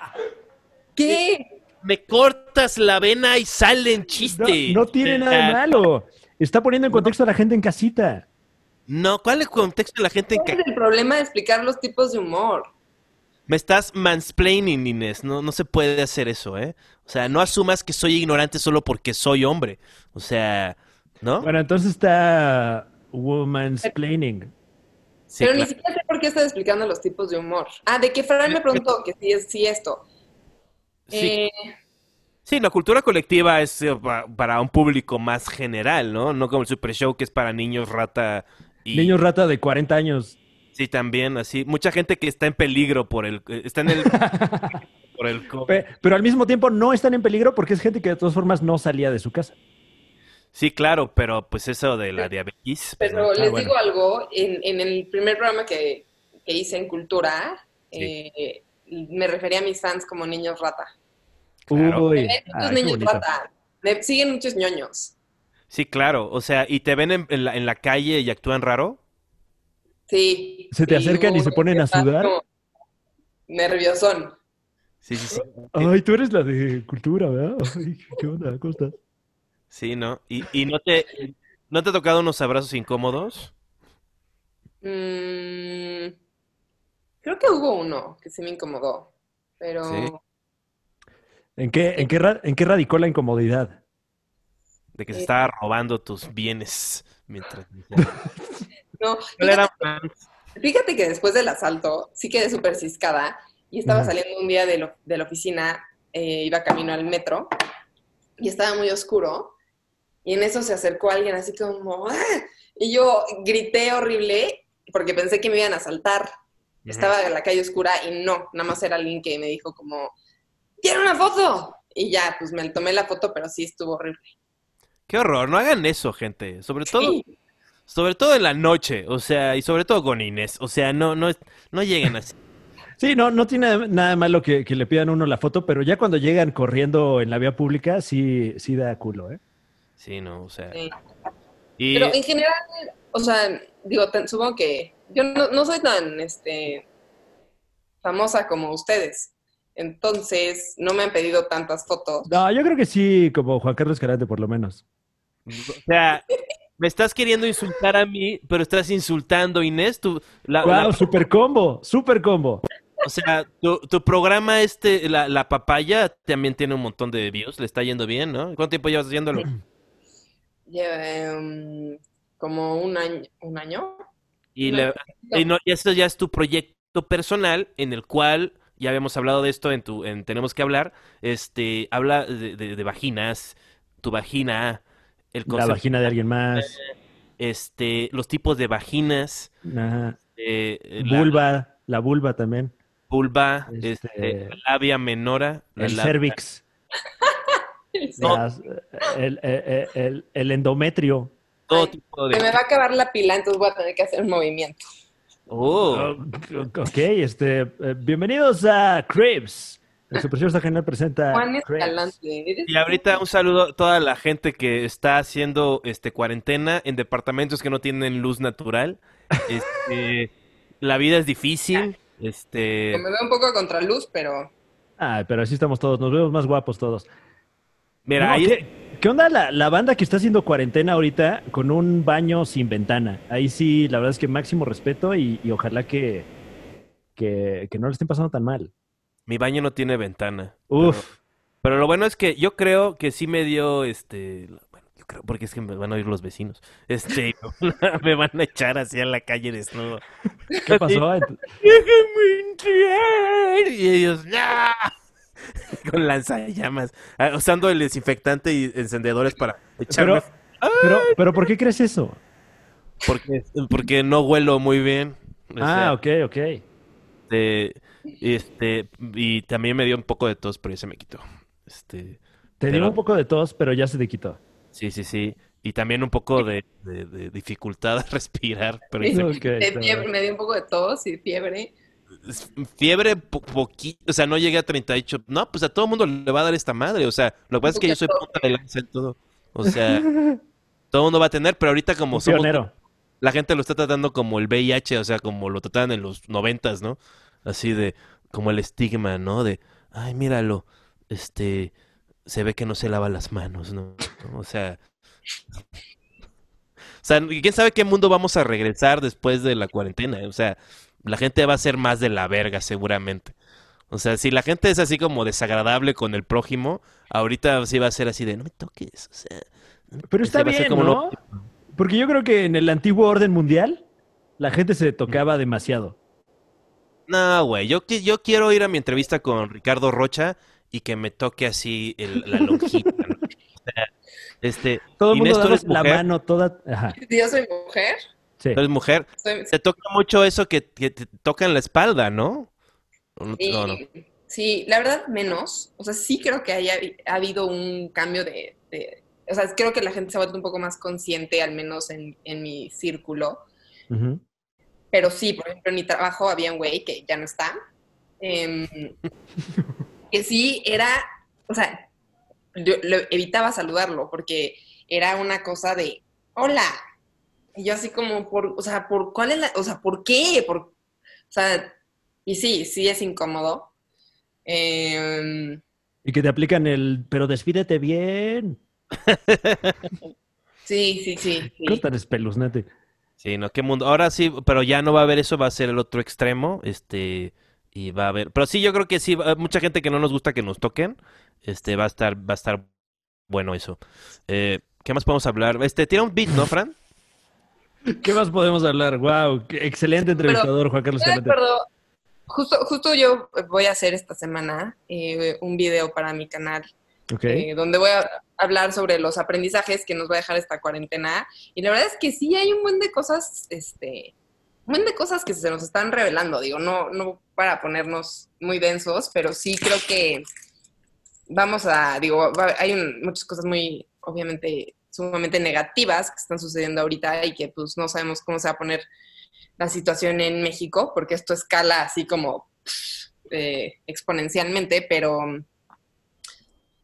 ¿Qué? me cortas la vena y sale en No, chiste. no tiene nada de malo. Está poniendo en contexto a la gente en casita. No, ¿cuál es el contexto de la gente en ¿Cuál ca- es el problema de explicar los tipos de humor? Me estás mansplaining, Inés. No, no se puede hacer eso, ¿eh? O sea, no asumas que soy ignorante solo porque soy hombre. O sea, ¿no? Bueno, entonces está woman's planning. Sí, Pero ni siquiera sé por qué estás explicando los tipos de humor. Ah, de que Fran me preguntó que sí es sí esto. Sí. Eh, Sí, la cultura colectiva es eh, pa- para un público más general, ¿no? No como el Super Show que es para niños rata y Niños rata de 40 años. Sí también así, mucha gente que está en peligro por el eh, está en el por el COVID. Pe- Pero al mismo tiempo no están en peligro porque es gente que de todas formas no salía de su casa. Sí, claro, pero pues eso de la diabetes, pues, pero no. les bueno. digo algo, en, en el primer programa que, que hice en Cultura, Sí. eh, me refería a mis fans como niños rata. Claro. Uy, ven ay, niños rata. Me siguen muchos ñoños. Sí, claro, o sea, y te ven en, en la, en la calle y actúan raro. Sí. ¿Se te sí, acercan y se ponen a sudar? Nerviosón. Sí, sí, sí. Ay, tú eres la de cultura, ¿verdad? Ay, ¿qué onda? ¿Cómo estás? Sí, ¿no? Y, y no te no te ha tocado unos abrazos incómodos. Mm, creo que hubo uno que sí me incomodó, pero Sí. ¿En qué, en qué, en qué radicó la incomodidad? De que se Eh. estaba robando tus bienes mientras. no. Fíjate, fíjate que después del asalto sí quedé súper ciscada y estaba saliendo un día de, lo- de la oficina, eh, iba camino al metro y estaba muy oscuro y en eso se acercó alguien así como ¡ah! y yo grité horrible porque pensé que me iban a asaltar. Estaba en la calle oscura y no, nada más era alguien que me dijo como, ¡quiero una foto! Y ya, pues me tomé la foto, pero sí estuvo horrible. Qué horror, no hagan eso, gente. Sobre todo, Sí. Sobre todo en la noche, o sea, y sobre todo con Inés. O sea, no, no, no lleguen así. Sí, no, no tiene nada malo que, que le pidan a uno la foto, pero ya cuando llegan corriendo en la vía pública, sí, sí da culo, ¿eh? Sí, no, o sea. Sí. Y Pero en general, o sea, digo, supongo que yo no, no soy tan este, famosa como ustedes. Entonces, no me han pedido tantas fotos. No, yo creo que sí, como Juan Carlos Escalante, por lo menos. o sea, me estás queriendo insultar a mí, pero estás insultando a Inés. Tu, la- la- ¡Wow! ¡Super combo! ¡Super combo! o sea, tu, tu programa este, la, la papaya, también tiene un montón de views. Le está yendo bien, ¿no? ¿Cuánto tiempo llevas haciéndolo? Lleva um, como un año. ¿Un año? Y, le- y no- y esto ya es tu proyecto personal en el cual ya habíamos hablado de esto en tu en Tenemos que hablar. Este habla de, de- de vaginas, tu vagina, el La vagina de alguien más. este, los tipos de vaginas, Ajá. eh, la Vulva, la vulva también. vulva, Este- este, la labia menora, El cervix. No. las- el, el- el- el endometrio. todo Ay, tipo Se de. me va a acabar la pila, entonces voy a tener que hacer un movimiento. Oh, Ok, este, eh, bienvenidos a Cribs. El Super Show está genial presenta Juan. Escalante. eres- Y ahorita un saludo a toda la gente que está haciendo este cuarentena en departamentos que no tienen luz natural. Este, la vida es difícil. Este, Me veo un poco a contraluz, pero Ah, pero así estamos todos, nos vemos más guapos todos. mira, No, ahí ¿qué, qué onda la, la banda que está haciendo cuarentena ahorita con un baño sin ventana? Ahí sí, la verdad es que máximo respeto y, y ojalá que, que, que no le estén pasando tan mal. Mi baño no tiene ventana. Uf, Pero lo bueno es que yo creo que sí me dio este, bueno, yo creo porque es que me van a oír los vecinos. Este, me van a echar así a la calle desnudo. ¿qué pasó? ¡Déjenme entrar! Y ellos, ¡no! Con lanzallamas, ah, usando el desinfectante y encendedores para echarme. Pero, pero, pero ¿por qué crees eso? Porque, porque no huelo muy bien. O sea, Ah, ok, ok. este, este, y también me dio un poco de tos, pero ya se me quitó. Este, Te dio un poco de tos, pero ya se te quitó. sí, sí, sí. Y también un poco de, de- de dificultad a respirar, pero de fiebre, me dio un poco de tos y fiebre. Fiebre poquito, o sea, no llegué a 38. No, pues a todo mundo le va a dar esta madre. O sea, lo que pasa es que yo soy punta de lanza en todo. O sea, todo mundo va a tener, pero ahorita como Un somos, pionero. la gente lo está tratando como el VIH, o sea, como lo trataban en los noventas, ¿no? Así de, como el estigma, ¿no? De, ay, míralo, este, se ve que no se lava las manos, ¿no? O sea, sea, quién sabe qué mundo vamos a regresar después de la cuarentena. O sea, la gente va a ser más de la verga, seguramente. O sea, si la gente es así como desagradable con el prójimo, ahorita sí va a ser así de no me toques. O sea, Pero está a ser bien, como ¿no? Porque yo creo que en el antiguo orden mundial la gente se tocaba demasiado. No, güey, yo, yo quiero ir a mi entrevista con Ricardo Rocha y que me toque así el- la lonjita, ¿no? O sea, este, Todo el Inés, mundo ¿tú daba eres la mujer? mano toda. Ajá, Yo soy mujer. sí. tú eres mujer, Soy, te toca mucho eso que, que te toca en la espalda, ¿no? ¿O no- Sí, no, no? sí, la verdad menos. O sea, sí creo que haya ha habido un cambio de, de- O sea, creo que la gente se ha vuelto un poco más consciente, al menos en, en mi círculo. Ujú. Pero sí, por ejemplo, en mi trabajo había un güey que ya no está. em, que sí era. O sea, yo lo- evitaba saludarlo porque era una cosa de. ¡Hola! Y yo así como, por, o sea, ¿por cuál es la. O sea, ¿por qué? Por, o sea, y sí, sí es incómodo. Em, Y que te aplican el, pero despídete bien. sí, sí, sí. sí. Tan espeluznante. Sí, no, qué mundo. Ahora sí, pero ya no va a haber eso, va a ser el otro extremo, este, y va a haber. Pero sí, yo creo que sí, va- mucha gente que no nos gusta que nos toquen, este, va a estar, va a estar bueno eso. Eh, ¿qué más podemos hablar? Este, tiene un beat, ¿no, Fran? ¿Qué más podemos hablar? Wow, excelente entrevistador, Juan Carlos acuerdo, justo, justo yo voy a hacer esta semana eh, un video para mi canal Eh, donde voy a hablar sobre los aprendizajes que nos va a dejar esta cuarentena. Y la verdad es que sí hay un buen de cosas, este, un buen de cosas que se nos están revelando. Digo, no, no para ponernos muy densos, pero sí creo que vamos a, digo, va- hay un- muchas cosas muy, obviamente, sumamente negativas que están sucediendo ahorita y que pues no sabemos cómo se va a poner la situación en México, porque esto escala así como eh, exponencialmente, pero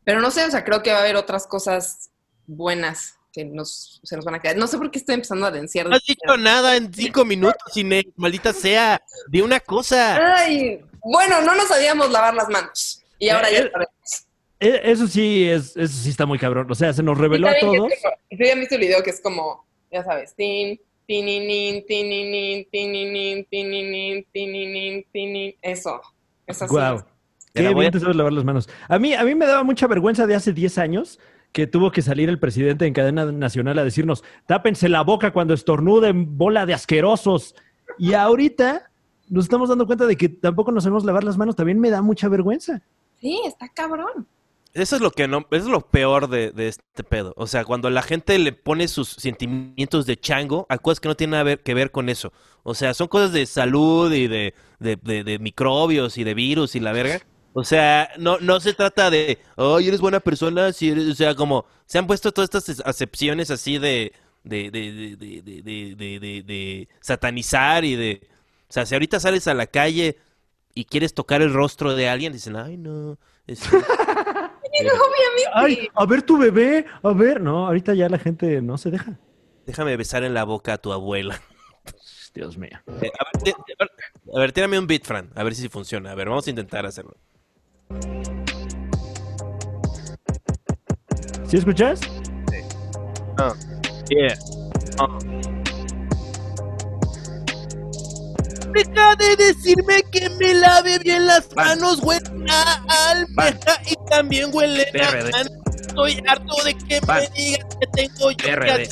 pero no sé, o sea, creo que va a haber otras cosas buenas que nos, se nos van a quedar. No sé por qué estoy empezando a denciar. No has dicho nada en cinco minutos, Inés, maldita sea, de una cosa. Ay, bueno, no nos sabíamos lavar las manos. Y ahora ya Eh, sabemos. E- Eso sí es, eso sí está muy cabrón. O sea, se nos reveló a todos. Yo ya visto el video que es como, ya sabes, tin, tininin, tininin, tininin, tininin, tininin, tinin. Eso. Es así. Guau. Qué bien te sabes lavar las manos. A mí, a mí me daba mucha vergüenza de hace 10 años que tuvo que salir el presidente en cadena nacional a decirnos, tápense la boca cuando estornuden, bola de asquerosos. Y ahorita nos estamos dando cuenta de que tampoco nos sabemos lavar las manos. También me da mucha vergüenza. Sí, está cabrón. Eso es lo que no, eso es lo peor de, de este pedo. O sea, cuando la gente le pone sus sentimientos de chango a cosas que no tienen nada ver- que ver con eso. O sea, son cosas de salud y de, de, de- de microbios y de virus y la verga. O sea, no, no se trata de, ay, eres buena persona, si eres, o sea, como se han puesto todas estas acepciones así de, de, de, de, de, de, de- de- de- de satanizar y de, o sea, si ahorita sales a la calle y quieres tocar el rostro de alguien, dicen, ay, no, este. Ay, a ver tu bebé, a ver. No, ahorita ya la gente no se deja. déjame besar en la boca a tu abuela. Dios mío. Eh, a, ver, a ver, a ver, tírame un beat, Fran, a ver si funciona. A ver, vamos a intentar hacerlo. ¿Sí escuchas? Yeah. Deja de decirme que me lave bien las manos, huele a almeja y también huele a. Estoy harto de que Pan. me digan que tengo yo que hacer.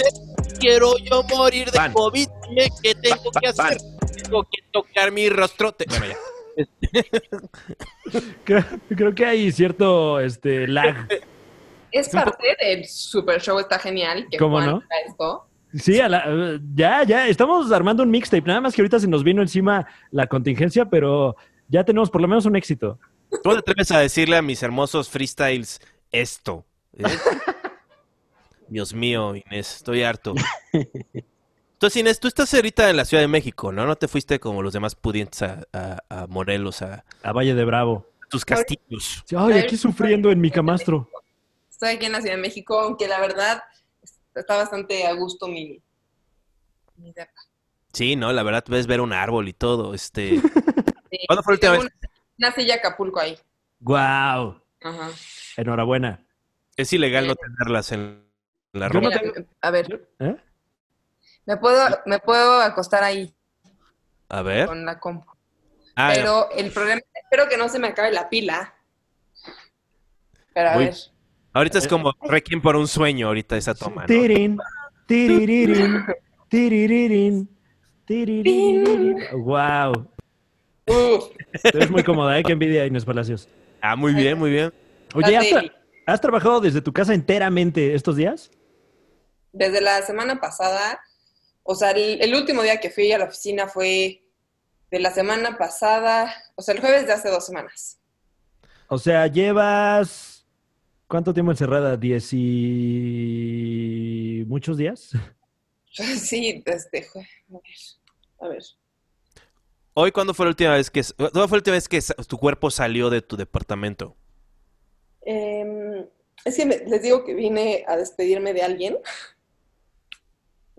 Quiero yo morir de Pan. COVID. Dime ¿Qué tengo Pan, que hacer? Tengo que tocar mi rostro. Bueno, ya. Creo, creo que hay cierto este, lag. Es parte del Super Show, está genial. Que ¿Cómo Juan no? esto. Sí, a la- ya, ya, estamos armando un mixtape. Nada más que ahorita se nos vino encima la contingencia, pero ya tenemos por lo menos un éxito. ¿Cómo te atreves a decirle a mis hermosos freestyles esto? ¿Eh? Dios mío, Inés, estoy harto. Entonces, Inés, tú estás ahorita en la Ciudad de México, ¿no? No te fuiste como los demás pudientes a, a- a Morelos, a A Valle de Bravo. tus castillos. Sí, Ay, aquí sufriendo en mi camastro. Estoy aquí en la Ciudad de México, aunque la verdad está bastante a gusto mi, mi depa. Sí, no, la verdad, ves ver un árbol y todo. Este, Sí, ¿Cuándo fue la última tengo Una, silla Acapulco ahí. ¡Guau! Ajá. Enhorabuena. es ilegal no tenerlas en la no ropa. A ver, ¿Eh? Me puedo, me puedo acostar ahí A ver. con la compu. Ah, Pero el problema, espero que no se me acabe la pila. Pero a Uy. ver. ahorita es como Requiem por un sueño, ahorita esa toma, ¿no? Tirin, tiriririn, tiriririn, tiriririn. Wow. Uf, Es muy cómoda, ¿eh? Qué envidia, Inés Palacios. Ah, muy bien, muy bien. Oye, ¿has, tra- has trabajado desde tu casa enteramente estos días? Desde la semana pasada, o sea, el, el último día que fui a la oficina fue de la semana pasada, o sea, el jueves de hace dos semanas. O sea, llevas... ¿Cuánto tiempo encerrada? ¿Diez y... muchos días? Sí, desde, jue- a ver, a ver. Hoy, ¿cuándo fue la última vez que... ¿Cuándo fue la última vez que tu cuerpo salió de tu departamento? Em, es que me- les digo que vine a despedirme de alguien.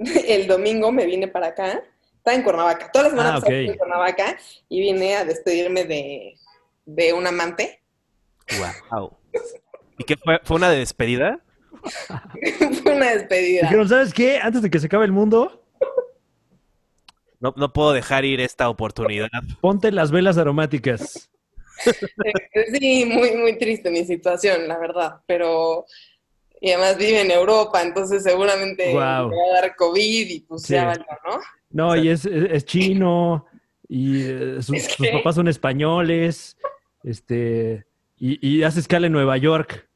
El domingo me vine para acá. Estaba en Cuernavaca. Toda la semana Ah, en Cuernavaca y vine a despedirme de, de un amante. Wow. ¿Y qué fue? ¿Fue una de despedida? Fue una despedida. Dijeron, ¿sabes qué? Antes de que se acabe el mundo, No, no puedo dejar ir esta oportunidad. ponte las velas aromáticas. Sí, muy, muy triste mi situación, la verdad. Pero, y además vive en Europa, entonces seguramente me va a dar COVID y pues Sí. ya valió, ¿no? No, y es, es- es chino, y eh, sus, ¿Es sus qué? papás son españoles, este, y, y hace escala en Nueva York.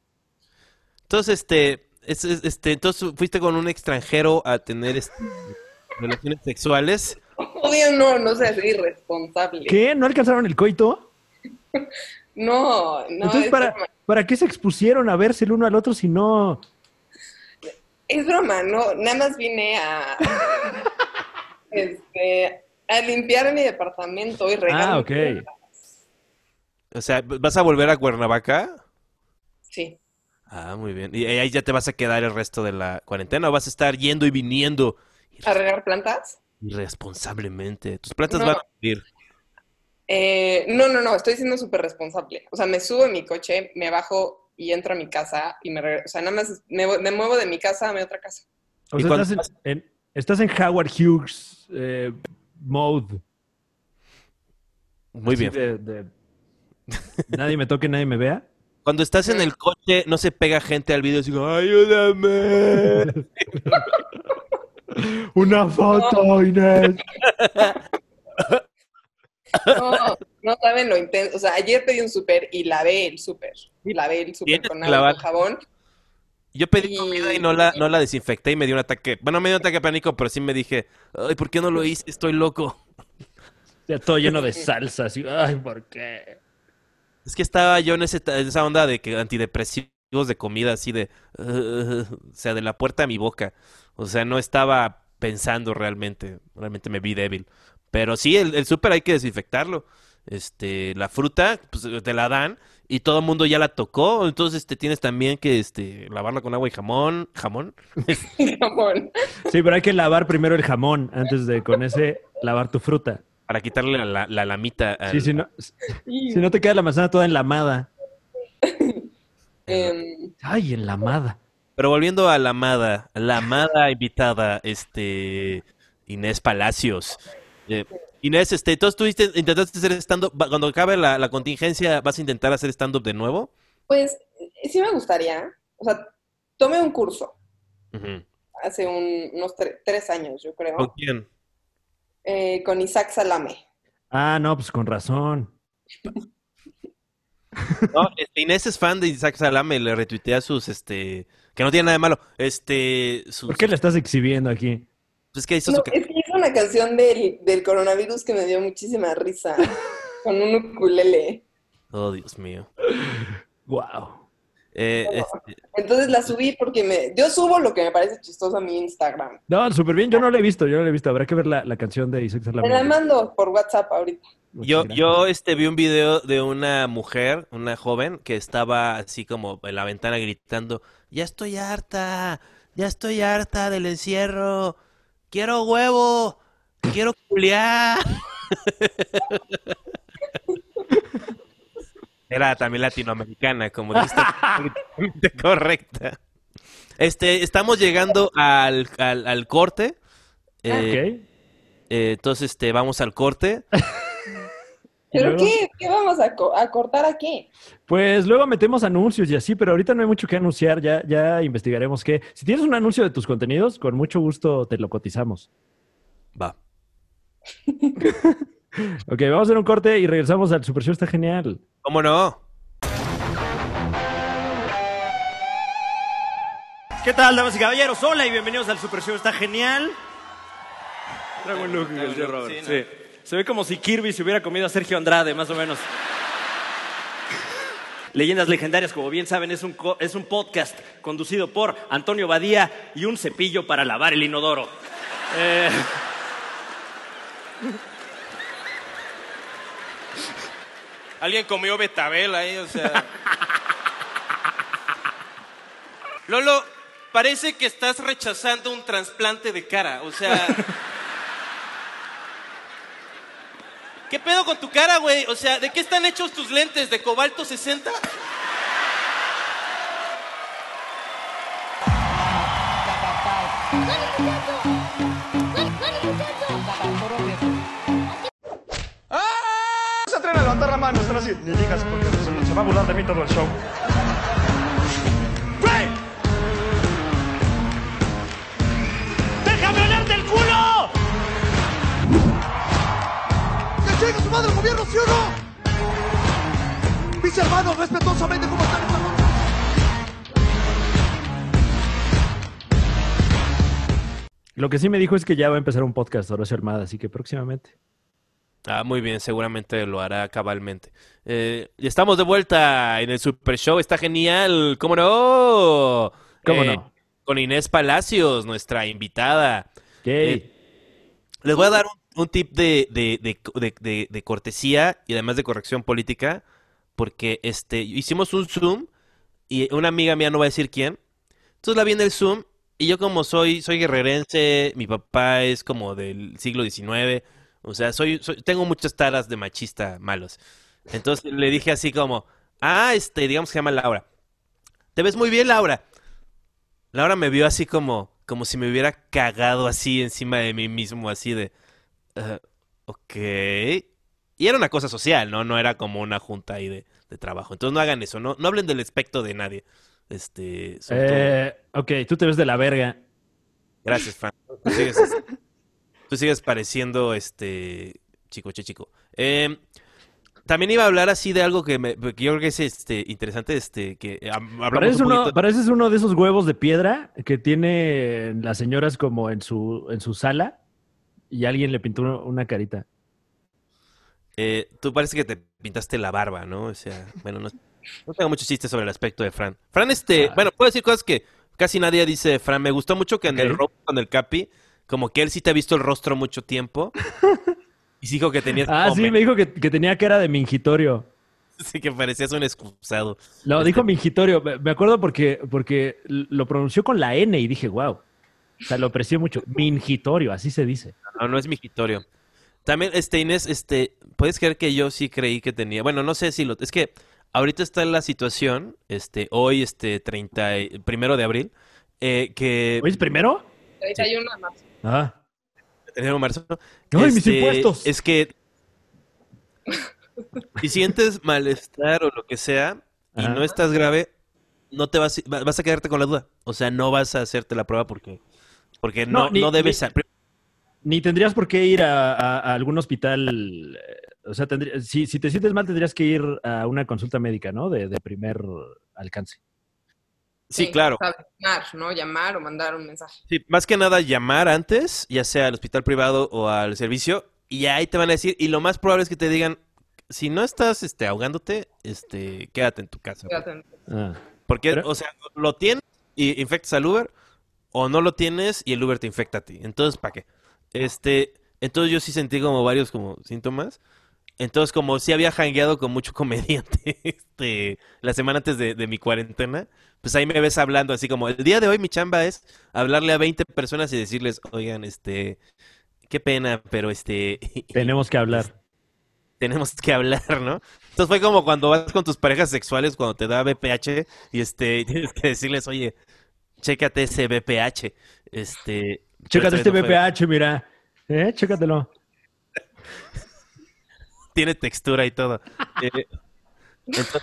Entonces, este, es- es- este, entonces fuiste con un extranjero a tener este, relaciones sexuales. Obvio no, no seas irresponsable. ¿Qué? ¿No alcanzaron el coito? No, no, Entonces, es, ¿para, broma. ¿para qué se expusieron a verse el uno al otro si no? Es broma, no, nada más vine a, este, a limpiar mi departamento y regar. Ah, ok. O sea, ¿vas a volver a Cuernavaca? Sí. Ah, muy bien. ¿Y ahí ya te vas a quedar el resto de la cuarentena o vas a estar yendo y viniendo ¿A regar plantas? irresponsablemente? Tus plantas No. van a morir. Eh, no, no, no, estoy siendo súper responsable. O sea, me subo en mi coche, me bajo y entro a mi casa y me regreso. O sea, nada más me, vo- me muevo de mi casa a mi otra casa. O ¿Y sea, cuando estás en, en- estás en Howard Hughes eh, mode. Muy así bien. de- de- nadie me toque, nadie me vea. Cuando estás en el coche, no se pega gente al video y digo, ayúdame. Una foto, Inés. No, no saben lo intenso. O sea, ayer pedí un súper y lavé el súper. Y lavé el súper con agua y jabón. Yo pedí Y- comida y no la, no la desinfecté y me dio un ataque. Bueno, me dio un ataque de pánico, pero sí me dije, ay, ¿por qué no lo hice? Estoy loco. Ya todo lleno de salsa, así. Ay, ¿por qué? Es que estaba yo en, ese, en esa onda de que antidepresivos de comida, así de, o sea, de la puerta a mi boca. O sea, no estaba pensando realmente. Realmente me vi débil. Pero sí, el, el súper hay que desinfectarlo. Este, la fruta, pues te la dan y todo el mundo ya la tocó. Entonces, te tienes también que este, lavarla con agua y jamón. ¿Jamón? Jamón. Sí, pero hay que lavar primero el jamón antes de con ese lavar tu fruta. Para quitarle la, la, la lamita. al- Sí, si no, si no te queda la manzana toda enlamada. Em, Ay, enlamada. Pero volviendo a la amada, la amada invitada, este, Inés Palacios. Eh, Inés, este, entonces tú intentaste hacer stand-up, cuando acabe la, la contingencia, ¿vas a intentar hacer stand-up de nuevo? pues eh, sí me gustaría. O sea, tomé un curso hace un- unos tre- tres años, yo creo, ¿Con quién? eh, con Isaac Salame. Ah, no, pues con razón. No, este, Inés es fan de Isaac Salame, le retuitea sus, este, que no tiene nada de malo, este, sus, ¿Por qué la estás exhibiendo aquí? Pues que hizo No, su, es que hizo una canción del, del coronavirus que me dio muchísima risa con un ukulele. oh Dios mío. Wow. Eh, este, Entonces la subí porque me, yo subo lo que me parece chistoso a mi Instagram. No, súper bien. Yo no la he visto, yo no la he visto. Habrá que ver la, la canción de Isaac Me la Salame. mando por WhatsApp ahorita. Yo, yo este, vi un video de una mujer, una joven, que estaba así como en la ventana gritando, ya estoy harta, ya estoy harta del encierro, quiero huevo, quiero culiar. Era también latinoamericana, como dijiste, correcta. Este, estamos llegando al, al, al corte. Eh, Ok. eh, entonces, este, vamos al corte. ¿Pero luego? qué? ¿Qué vamos a, co- a cortar aquí? Pues luego metemos anuncios y así, pero ahorita no hay mucho que anunciar, ya, ya investigaremos qué. Si tienes un anuncio de tus contenidos, con mucho gusto te lo cotizamos. Va. Ok, vamos a hacer un corte y regresamos al Super Show, está genial. ¿Cómo no? ¿Qué tal, damas y caballeros? Hola y bienvenidos al Super Show. Está genial. Traigo un look, el tío Robert. Sí. Se ve como si Kirby se hubiera comido a Sergio Andrade, más o menos. Leyendas legendarias, como bien saben, es un, es un podcast conducido por Antonio Badía y un cepillo para lavar el inodoro. Eh, Alguien comió betabel ahí, o sea. Lolo, parece que estás rechazando un trasplante de cara, o sea. ¿Qué pedo con tu cara, güey? O sea, ¿de qué están hechos tus lentes? ¿De cobalto 60? se atreven se va a burlar de mí todo el show. Madre el gobierno, sí o no! Mis hermanos, respetuosamente, ¿cómo están noche? Lo que sí me dijo es que ya va a empezar un podcast Horacio Armada, así que próximamente. Ah, muy bien, seguramente lo hará cabalmente. Eh, y estamos de vuelta en el Super Show, está genial, ¿cómo no? ¿Cómo Eh, no? Con Inés Palacios, nuestra invitada. Eh, Les voy a dar un, un tip de, de- de- de- cortesía y además de corrección política, porque este, hicimos un Zoom y una amiga mía no va a decir quién. Entonces la vi en el Zoom y yo como soy, soy guerrerense, mi papá es como del siglo XIX, o sea, soy, soy- tengo muchas taras de machista malos. Entonces le dije así como, ah, este, digamos que se llama Laura. Te ves muy bien, Laura. Laura me vio así como, como si me hubiera cagado así encima de mí mismo, así de, "Ah, ok. Y era una cosa social, ¿no? No era como una junta ahí de, de trabajo. Entonces no hagan eso, no, no hablen del aspecto de nadie. Este, todo- Eh, ok, tú te ves de la verga. Gracias, Fran. Tú sigues, tú sigues pareciendo este chico, che chico. Eh, también iba a hablar así de algo que, me, que yo creo que es este interesante, este, que eh, hablamos Pareces un uno, pareces uno de esos huevos de piedra que tienen las señoras como en su, en su sala y alguien le pintó una- carita. Eh, tú parece que te pintaste la barba, ¿no? O sea, bueno, no, no tengo muchos chistes sobre el aspecto de Fran. Fran, este, Ah. bueno, puedo decir cosas que casi nadie dice de Fran. Me gustó mucho que en el robo con el Capi, como que él sí te ha visto el rostro mucho tiempo. Y dijo que tenías Ah, sí, me dijo que, que tenía cara de mingitorio. sí, que parecías un excusado. Lo Este- dijo mingitorio. Me me acuerdo porque, porque lo pronunció con la N y dije, wow. O sea, lo aprecié mucho. Mingitorio, así se dice. No, no es mingitorio. También, este, Inés, este, ¿puedes creer que yo sí creí que tenía? Bueno, no sé si lo... Es que ahorita está la situación, este, hoy, este, 30, y- primero de abril, eh, que... ¿Oye, primero? 31 de marzo. Ah. Tenemos marzo. ¡Ay, mis Este, impuestos! Es que si sientes malestar o lo que sea y Ajá. no estás grave, no te vas, va- vas a quedarte con la duda. O sea, no vas a hacerte la prueba porque, porque No, no, ni- no debes. ni- Ni tendrías por qué ir a, a- a algún hospital. eh, O sea, tendría- si, si te sientes mal, tendrías que ir a una consulta médica, ¿no? De, de primer alcance. Sí, claro. Llamar, ¿no? Llamar o mandar un mensaje. Sí, más que nada llamar antes, ya sea al hospital privado o al servicio, y ahí te van a decir, y lo más probable es que te digan, si no estás este, ahogándote, este, quédate en tu casa. Fíjate. Ah. Porque, Pero- o sea, lo tienes y infectas al Uber, o no lo tienes y el Uber te infecta a ti. Entonces, ¿para qué? Este, entonces yo sí sentí como varios como síntomas. Entonces, como sí había jangueado con mucho comediante este, la semana antes de, de mi cuarentena, pues ahí me ves hablando así como, el día de hoy mi chamba es hablarle a 20 personas y decirles, oigan, este, qué pena, pero este, Tenemos que hablar. tenemos que hablar, ¿no? Entonces fue como cuando vas con tus parejas sexuales, cuando te da BPH, y este, tienes que decirles, oye, chécate ese BPH. Este, Chécate este no BPH, mira. ¿Eh? Chécatelo. Tiene textura y todo. Eh, entonces,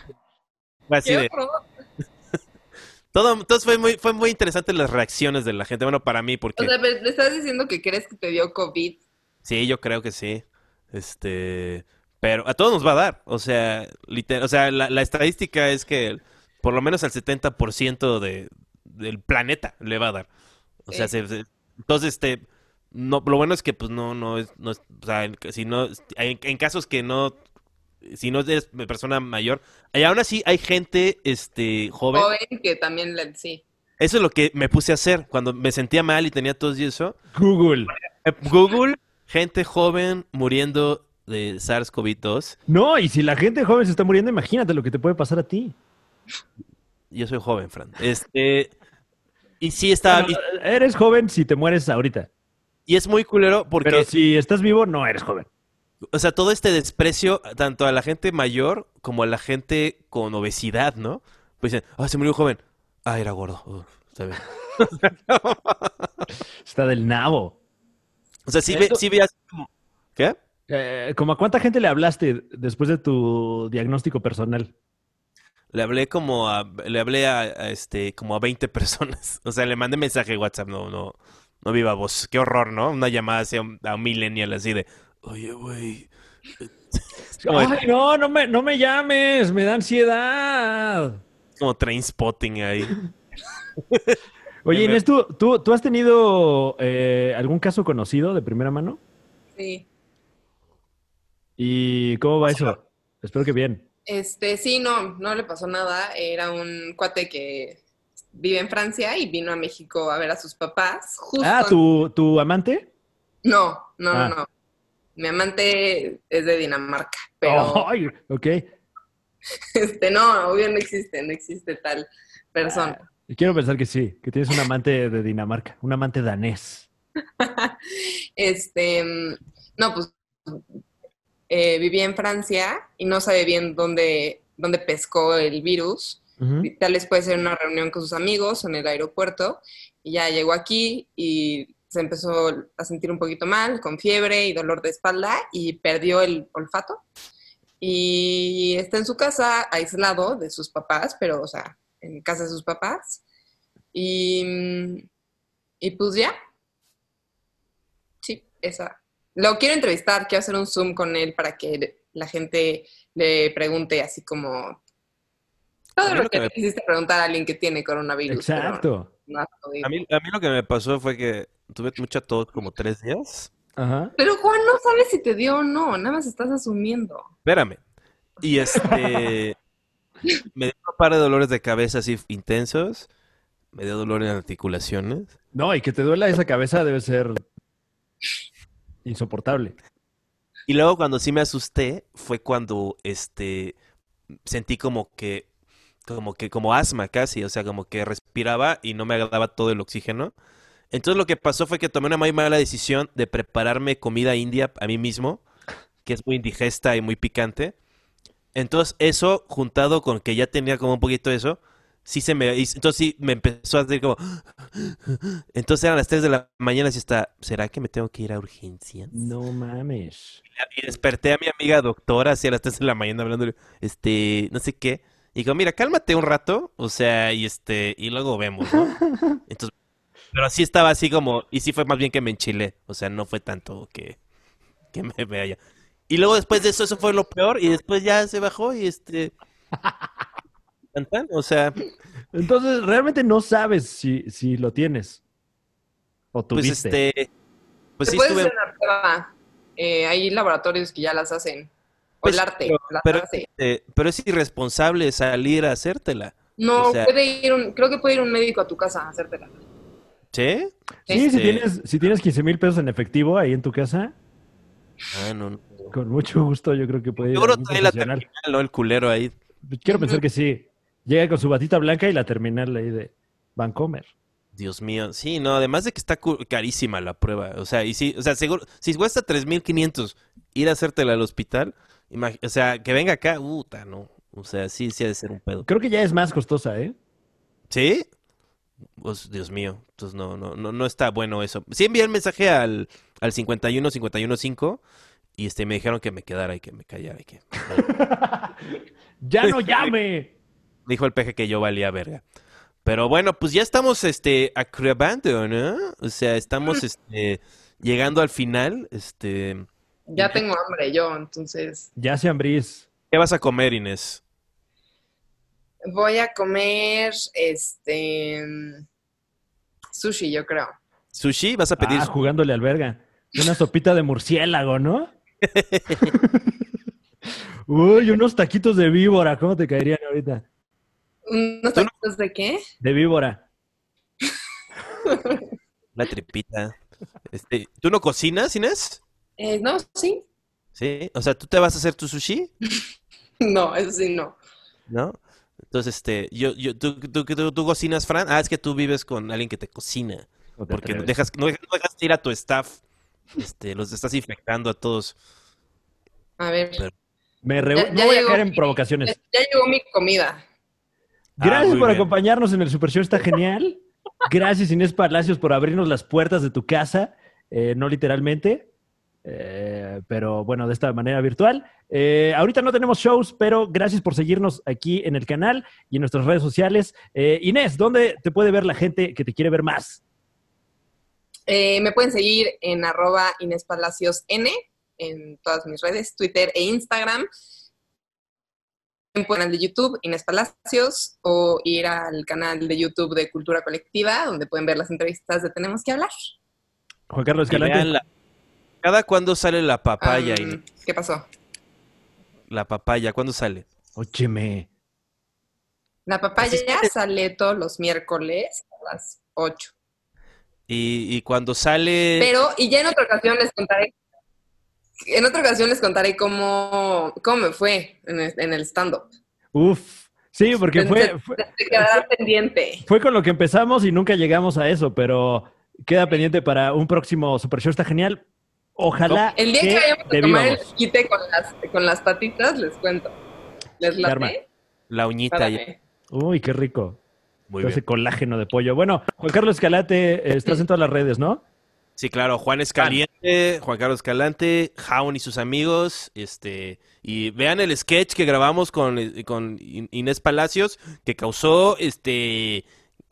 así ¿Qué de- todo, entonces fue muy, fue muy interesante las reacciones de la gente. Bueno, para mí, porque O sea, le estás diciendo que crees que te dio COVID. sí, yo creo que sí. Este, pero a todos nos va a dar. O sea, liter- o sea, la, la estadística es que por lo menos al 70% de, del planeta le va a dar. O sea, Sí. se- se- entonces, este, no, lo bueno es que pues no, no es, no es- o sea, en- si no, en, en casos que no, si no eres persona mayor, y aún así hay gente, este, joven. Joven que también le, sí. Eso es lo que me puse a hacer cuando me sentía mal y tenía tos y eso. Google. Eh, Google, gente joven muriendo de SARS-CoV-2. No, y si la gente joven se está muriendo, imagínate lo que te puede pasar a ti. Yo soy joven, Fran. Este, y sí estaba, Bueno, eres joven si te mueres ahorita. y, es muy culero porque, Pero si estás vivo, no eres joven. o sea, todo este desprecio tanto a la gente mayor como a la gente con obesidad, ¿no? Pues dicen, ah, se murió un joven. Ah, era gordo. Uf, está bien. Está del nabo. O sea, sí, ve, sí veías como, ¿qué? Eh, ¿Como a cuánta gente le hablaste después de tu diagnóstico personal? Le hablé como a, le hablé a, a, este, como a 20 personas. O sea, le mandé mensaje de WhatsApp, no, no, no viva voz. Qué horror, ¿no? Una llamada hacia un, a un millennial así de, oye, güey. Ay, no, no me, no me llames, me da ansiedad. como train spotting ahí. Oye, Inés, ¿tú, tú, tú has tenido eh, algún caso conocido de primera mano? Sí. ¿Y cómo va eso? Espero que bien. Este, sí, no, no le pasó nada. Era un cuate que vive en Francia y vino a México a ver a sus papás. Justo Ah, ¿tu, tu amante? No, no, Ah. no, no. Mi amante es de Dinamarca, pero Ay, ok. este, no, obvio no existe, no existe tal persona. Quiero pensar que sí, que tienes un amante de Dinamarca, un amante danés. Este, mm, no, pues eh, vivía en Francia y no sabe bien dónde, dónde pescó el virus. Ujú. Tal vez puede ser una reunión con sus amigos en el aeropuerto y ya llegó aquí y se empezó a sentir un poquito mal, con fiebre y dolor de espalda y perdió el olfato. Y está en su casa aislado de sus papás, pero, o sea, en casa de sus papás. Y, y pues ya. Sí, esa. Lo quiero entrevistar, quiero hacer un Zoom con él para que la gente le pregunte así como todo lo lo que le quisiste preguntar a alguien que tiene coronavirus. Exacto. no. A mí, a mí lo que me pasó fue que tuve mucha tos como tres días. Ajá. Pero Juan no sabe si te dio o no, nada más estás asumiendo. Espérame. Y este. me dio un par de dolores de cabeza así intensos. Me dio dolor en articulaciones. No, y que te duela esa cabeza debe ser insoportable. Y luego cuando sí me asusté fue cuando este sentí como que como que como asma casi, o sea, como que respiraba y no me agradaba todo el oxígeno. Entonces lo que pasó fue que tomé una muy mala decisión de prepararme comida india a mí mismo, que es muy indigesta y muy picante. Entonces eso juntado con que ya tenía como un poquito de eso, sí se me entonces sí me empezó a hacer como entonces eran las 3 de la mañana y está, ¿será que me tengo que ir a urgencias? No mames. Y desperté a mi amiga doctora así a las 3 de la mañana hablando, este, no sé qué. Y digo, mira, cálmate un rato, o sea, y este, y luego vemos, ¿no? Entonces, pero sí estaba así como, y sí fue más bien que me enchilé, o sea, no fue tanto que, que me vaya. Y luego después de eso, eso fue lo peor, y después ya se bajó y este... tan, tan, O sea, Entonces, realmente no sabes si, si lo tienes. O pues tuviste. este... Pues sí puedes estuve... hacer una prueba. Eh, hay laboratorios que ya las hacen. O Pues, el arte pero- las pero, hace. eh, pero es irresponsable salir a hacértela. No, o sea- puede ir un, creo que puede ir un médico a tu casa a hacértela. ¿Sí? Sí, si este- tienes, si tienes 15 mil pesos en efectivo ahí en tu casa, Ah, no, no. con mucho gusto yo creo que puede ir Seguro algún trae la terminal, ¿no? El culero ahí. Quiero pensar que sí. Llega con su batita blanca y la terminal ahí de Vancomer. Dios mío. Sí, no, además de que está carísima la prueba. O sea, y sí, o sea, seguro, si cuesta 3.500 ir a hacértela al hospital, o sea, que venga acá, puta, no. O sea, sí, sí ha de ser un pedo. Creo que ya es más costosa, ¿eh? ¿Sí? Pues, Dios mío, entonces no, no, no, no está bueno eso. Sí envié el mensaje al, al 51 51 5 y este me dijeron que me quedara y que me callara y que ¡Ya no llame! Dijo el peje que yo valía verga. Pero bueno, pues ya estamos este acabando, ¿no? O sea, estamos este llegando al final, este Ya tengo hambre yo, entonces Ya se hambrís. ¿qué vas a comer, Inés? voy a comer este sushi, yo creo. ¿Sushi? ¿Vas a pedir? Ah, jugándole al verga. Una sopita de murciélago, ¿no? Uy, unos taquitos de víbora. ¿Cómo te caerían ahorita? ¿Unos taquitos de qué? De víbora. Una tripita. Este, ¿tú no cocinas, Inés? Eh, no, sí. Sí, o sea, ¿tú te vas a hacer tu sushi? No, eso sí no. ¿No? Entonces, este, yo, yo, ¿tú, tú, tú, tú cocinas, Fran? Ah, es que tú vives con alguien que te cocina. ¿O te Porque no dejas, no dejas, no dejas ir a tu staff. Este, los estás infectando a todos. A ver. Pero- Me re- Ya- no voy a caer en provocaciones. Ya, ya llegó mi comida. Ah, Gracias por bien. acompañarnos en el Super Show, está genial. Gracias Inés Palacios por abrirnos las puertas de tu casa, eh, no literalmente, eh, pero bueno, de esta manera virtual. Eh, ahorita no tenemos shows, pero gracias por seguirnos aquí en el canal y en nuestras redes sociales. Eh, Inés, ¿dónde te puede ver la gente que te quiere ver más? Eh, me pueden seguir en arroba Inés Palacios N en todas mis redes, Twitter e Instagram. En canal de YouTube, Inés Palacios, o ir al canal de YouTube de Cultura Colectiva, donde pueden ver las entrevistas de Tenemos que hablar. Juan Carlos Cada cuándo sale la papaya? ¿Qué pasó? La papaya, ¿cuándo sale? Ócheme. La papaya sale todos los miércoles a las 8. Y, y cuando sale... Pero, y ya en otra ocasión les contaré, en otra ocasión les contaré cómo, cómo me fue en el, en el stand-up. Uf. Sí, porque fue, Se- fue, quedará pendiente. fue con lo que empezamos y nunca llegamos a eso, pero queda pendiente para un próximo Super Show, está genial. Ojalá El día que, que vayamos a de tomar el quite con las, con las patitas, les cuento. ¿Les late? La uñita. ya-. Uy, qué rico. Muy Todo ese bien. colágeno de pollo. Bueno, Juan Carlos Escalate, eh, estás en todas las redes, ¿no? Sí, claro, Juan Escaliente, Juan Carlos Escalante, Jaun y sus amigos, este, y vean el sketch que grabamos con, eh, con In- Inés Palacios, que causó, este,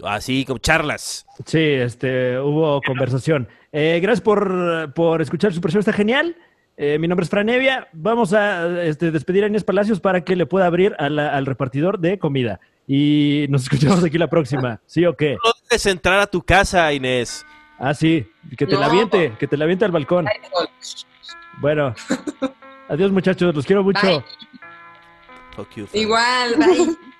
así como charlas. Sí, este, hubo conversación. Eh, gracias por, por escuchar Super Show, está genial. Eh, mi nombre es Franevia. Vamos a este, despedir a Inés Palacios para que le pueda abrir a la- al repartidor de comida. Y nos escuchamos aquí la próxima. ¿Sí o qué? No dejes entrar a tu casa, Inés. Ah, sí. Que te la No. aviente, que te la aviente al balcón. Bueno. Adiós, muchachos. Los quiero mucho. Bye. Fuck you, Fran. Igual, bye.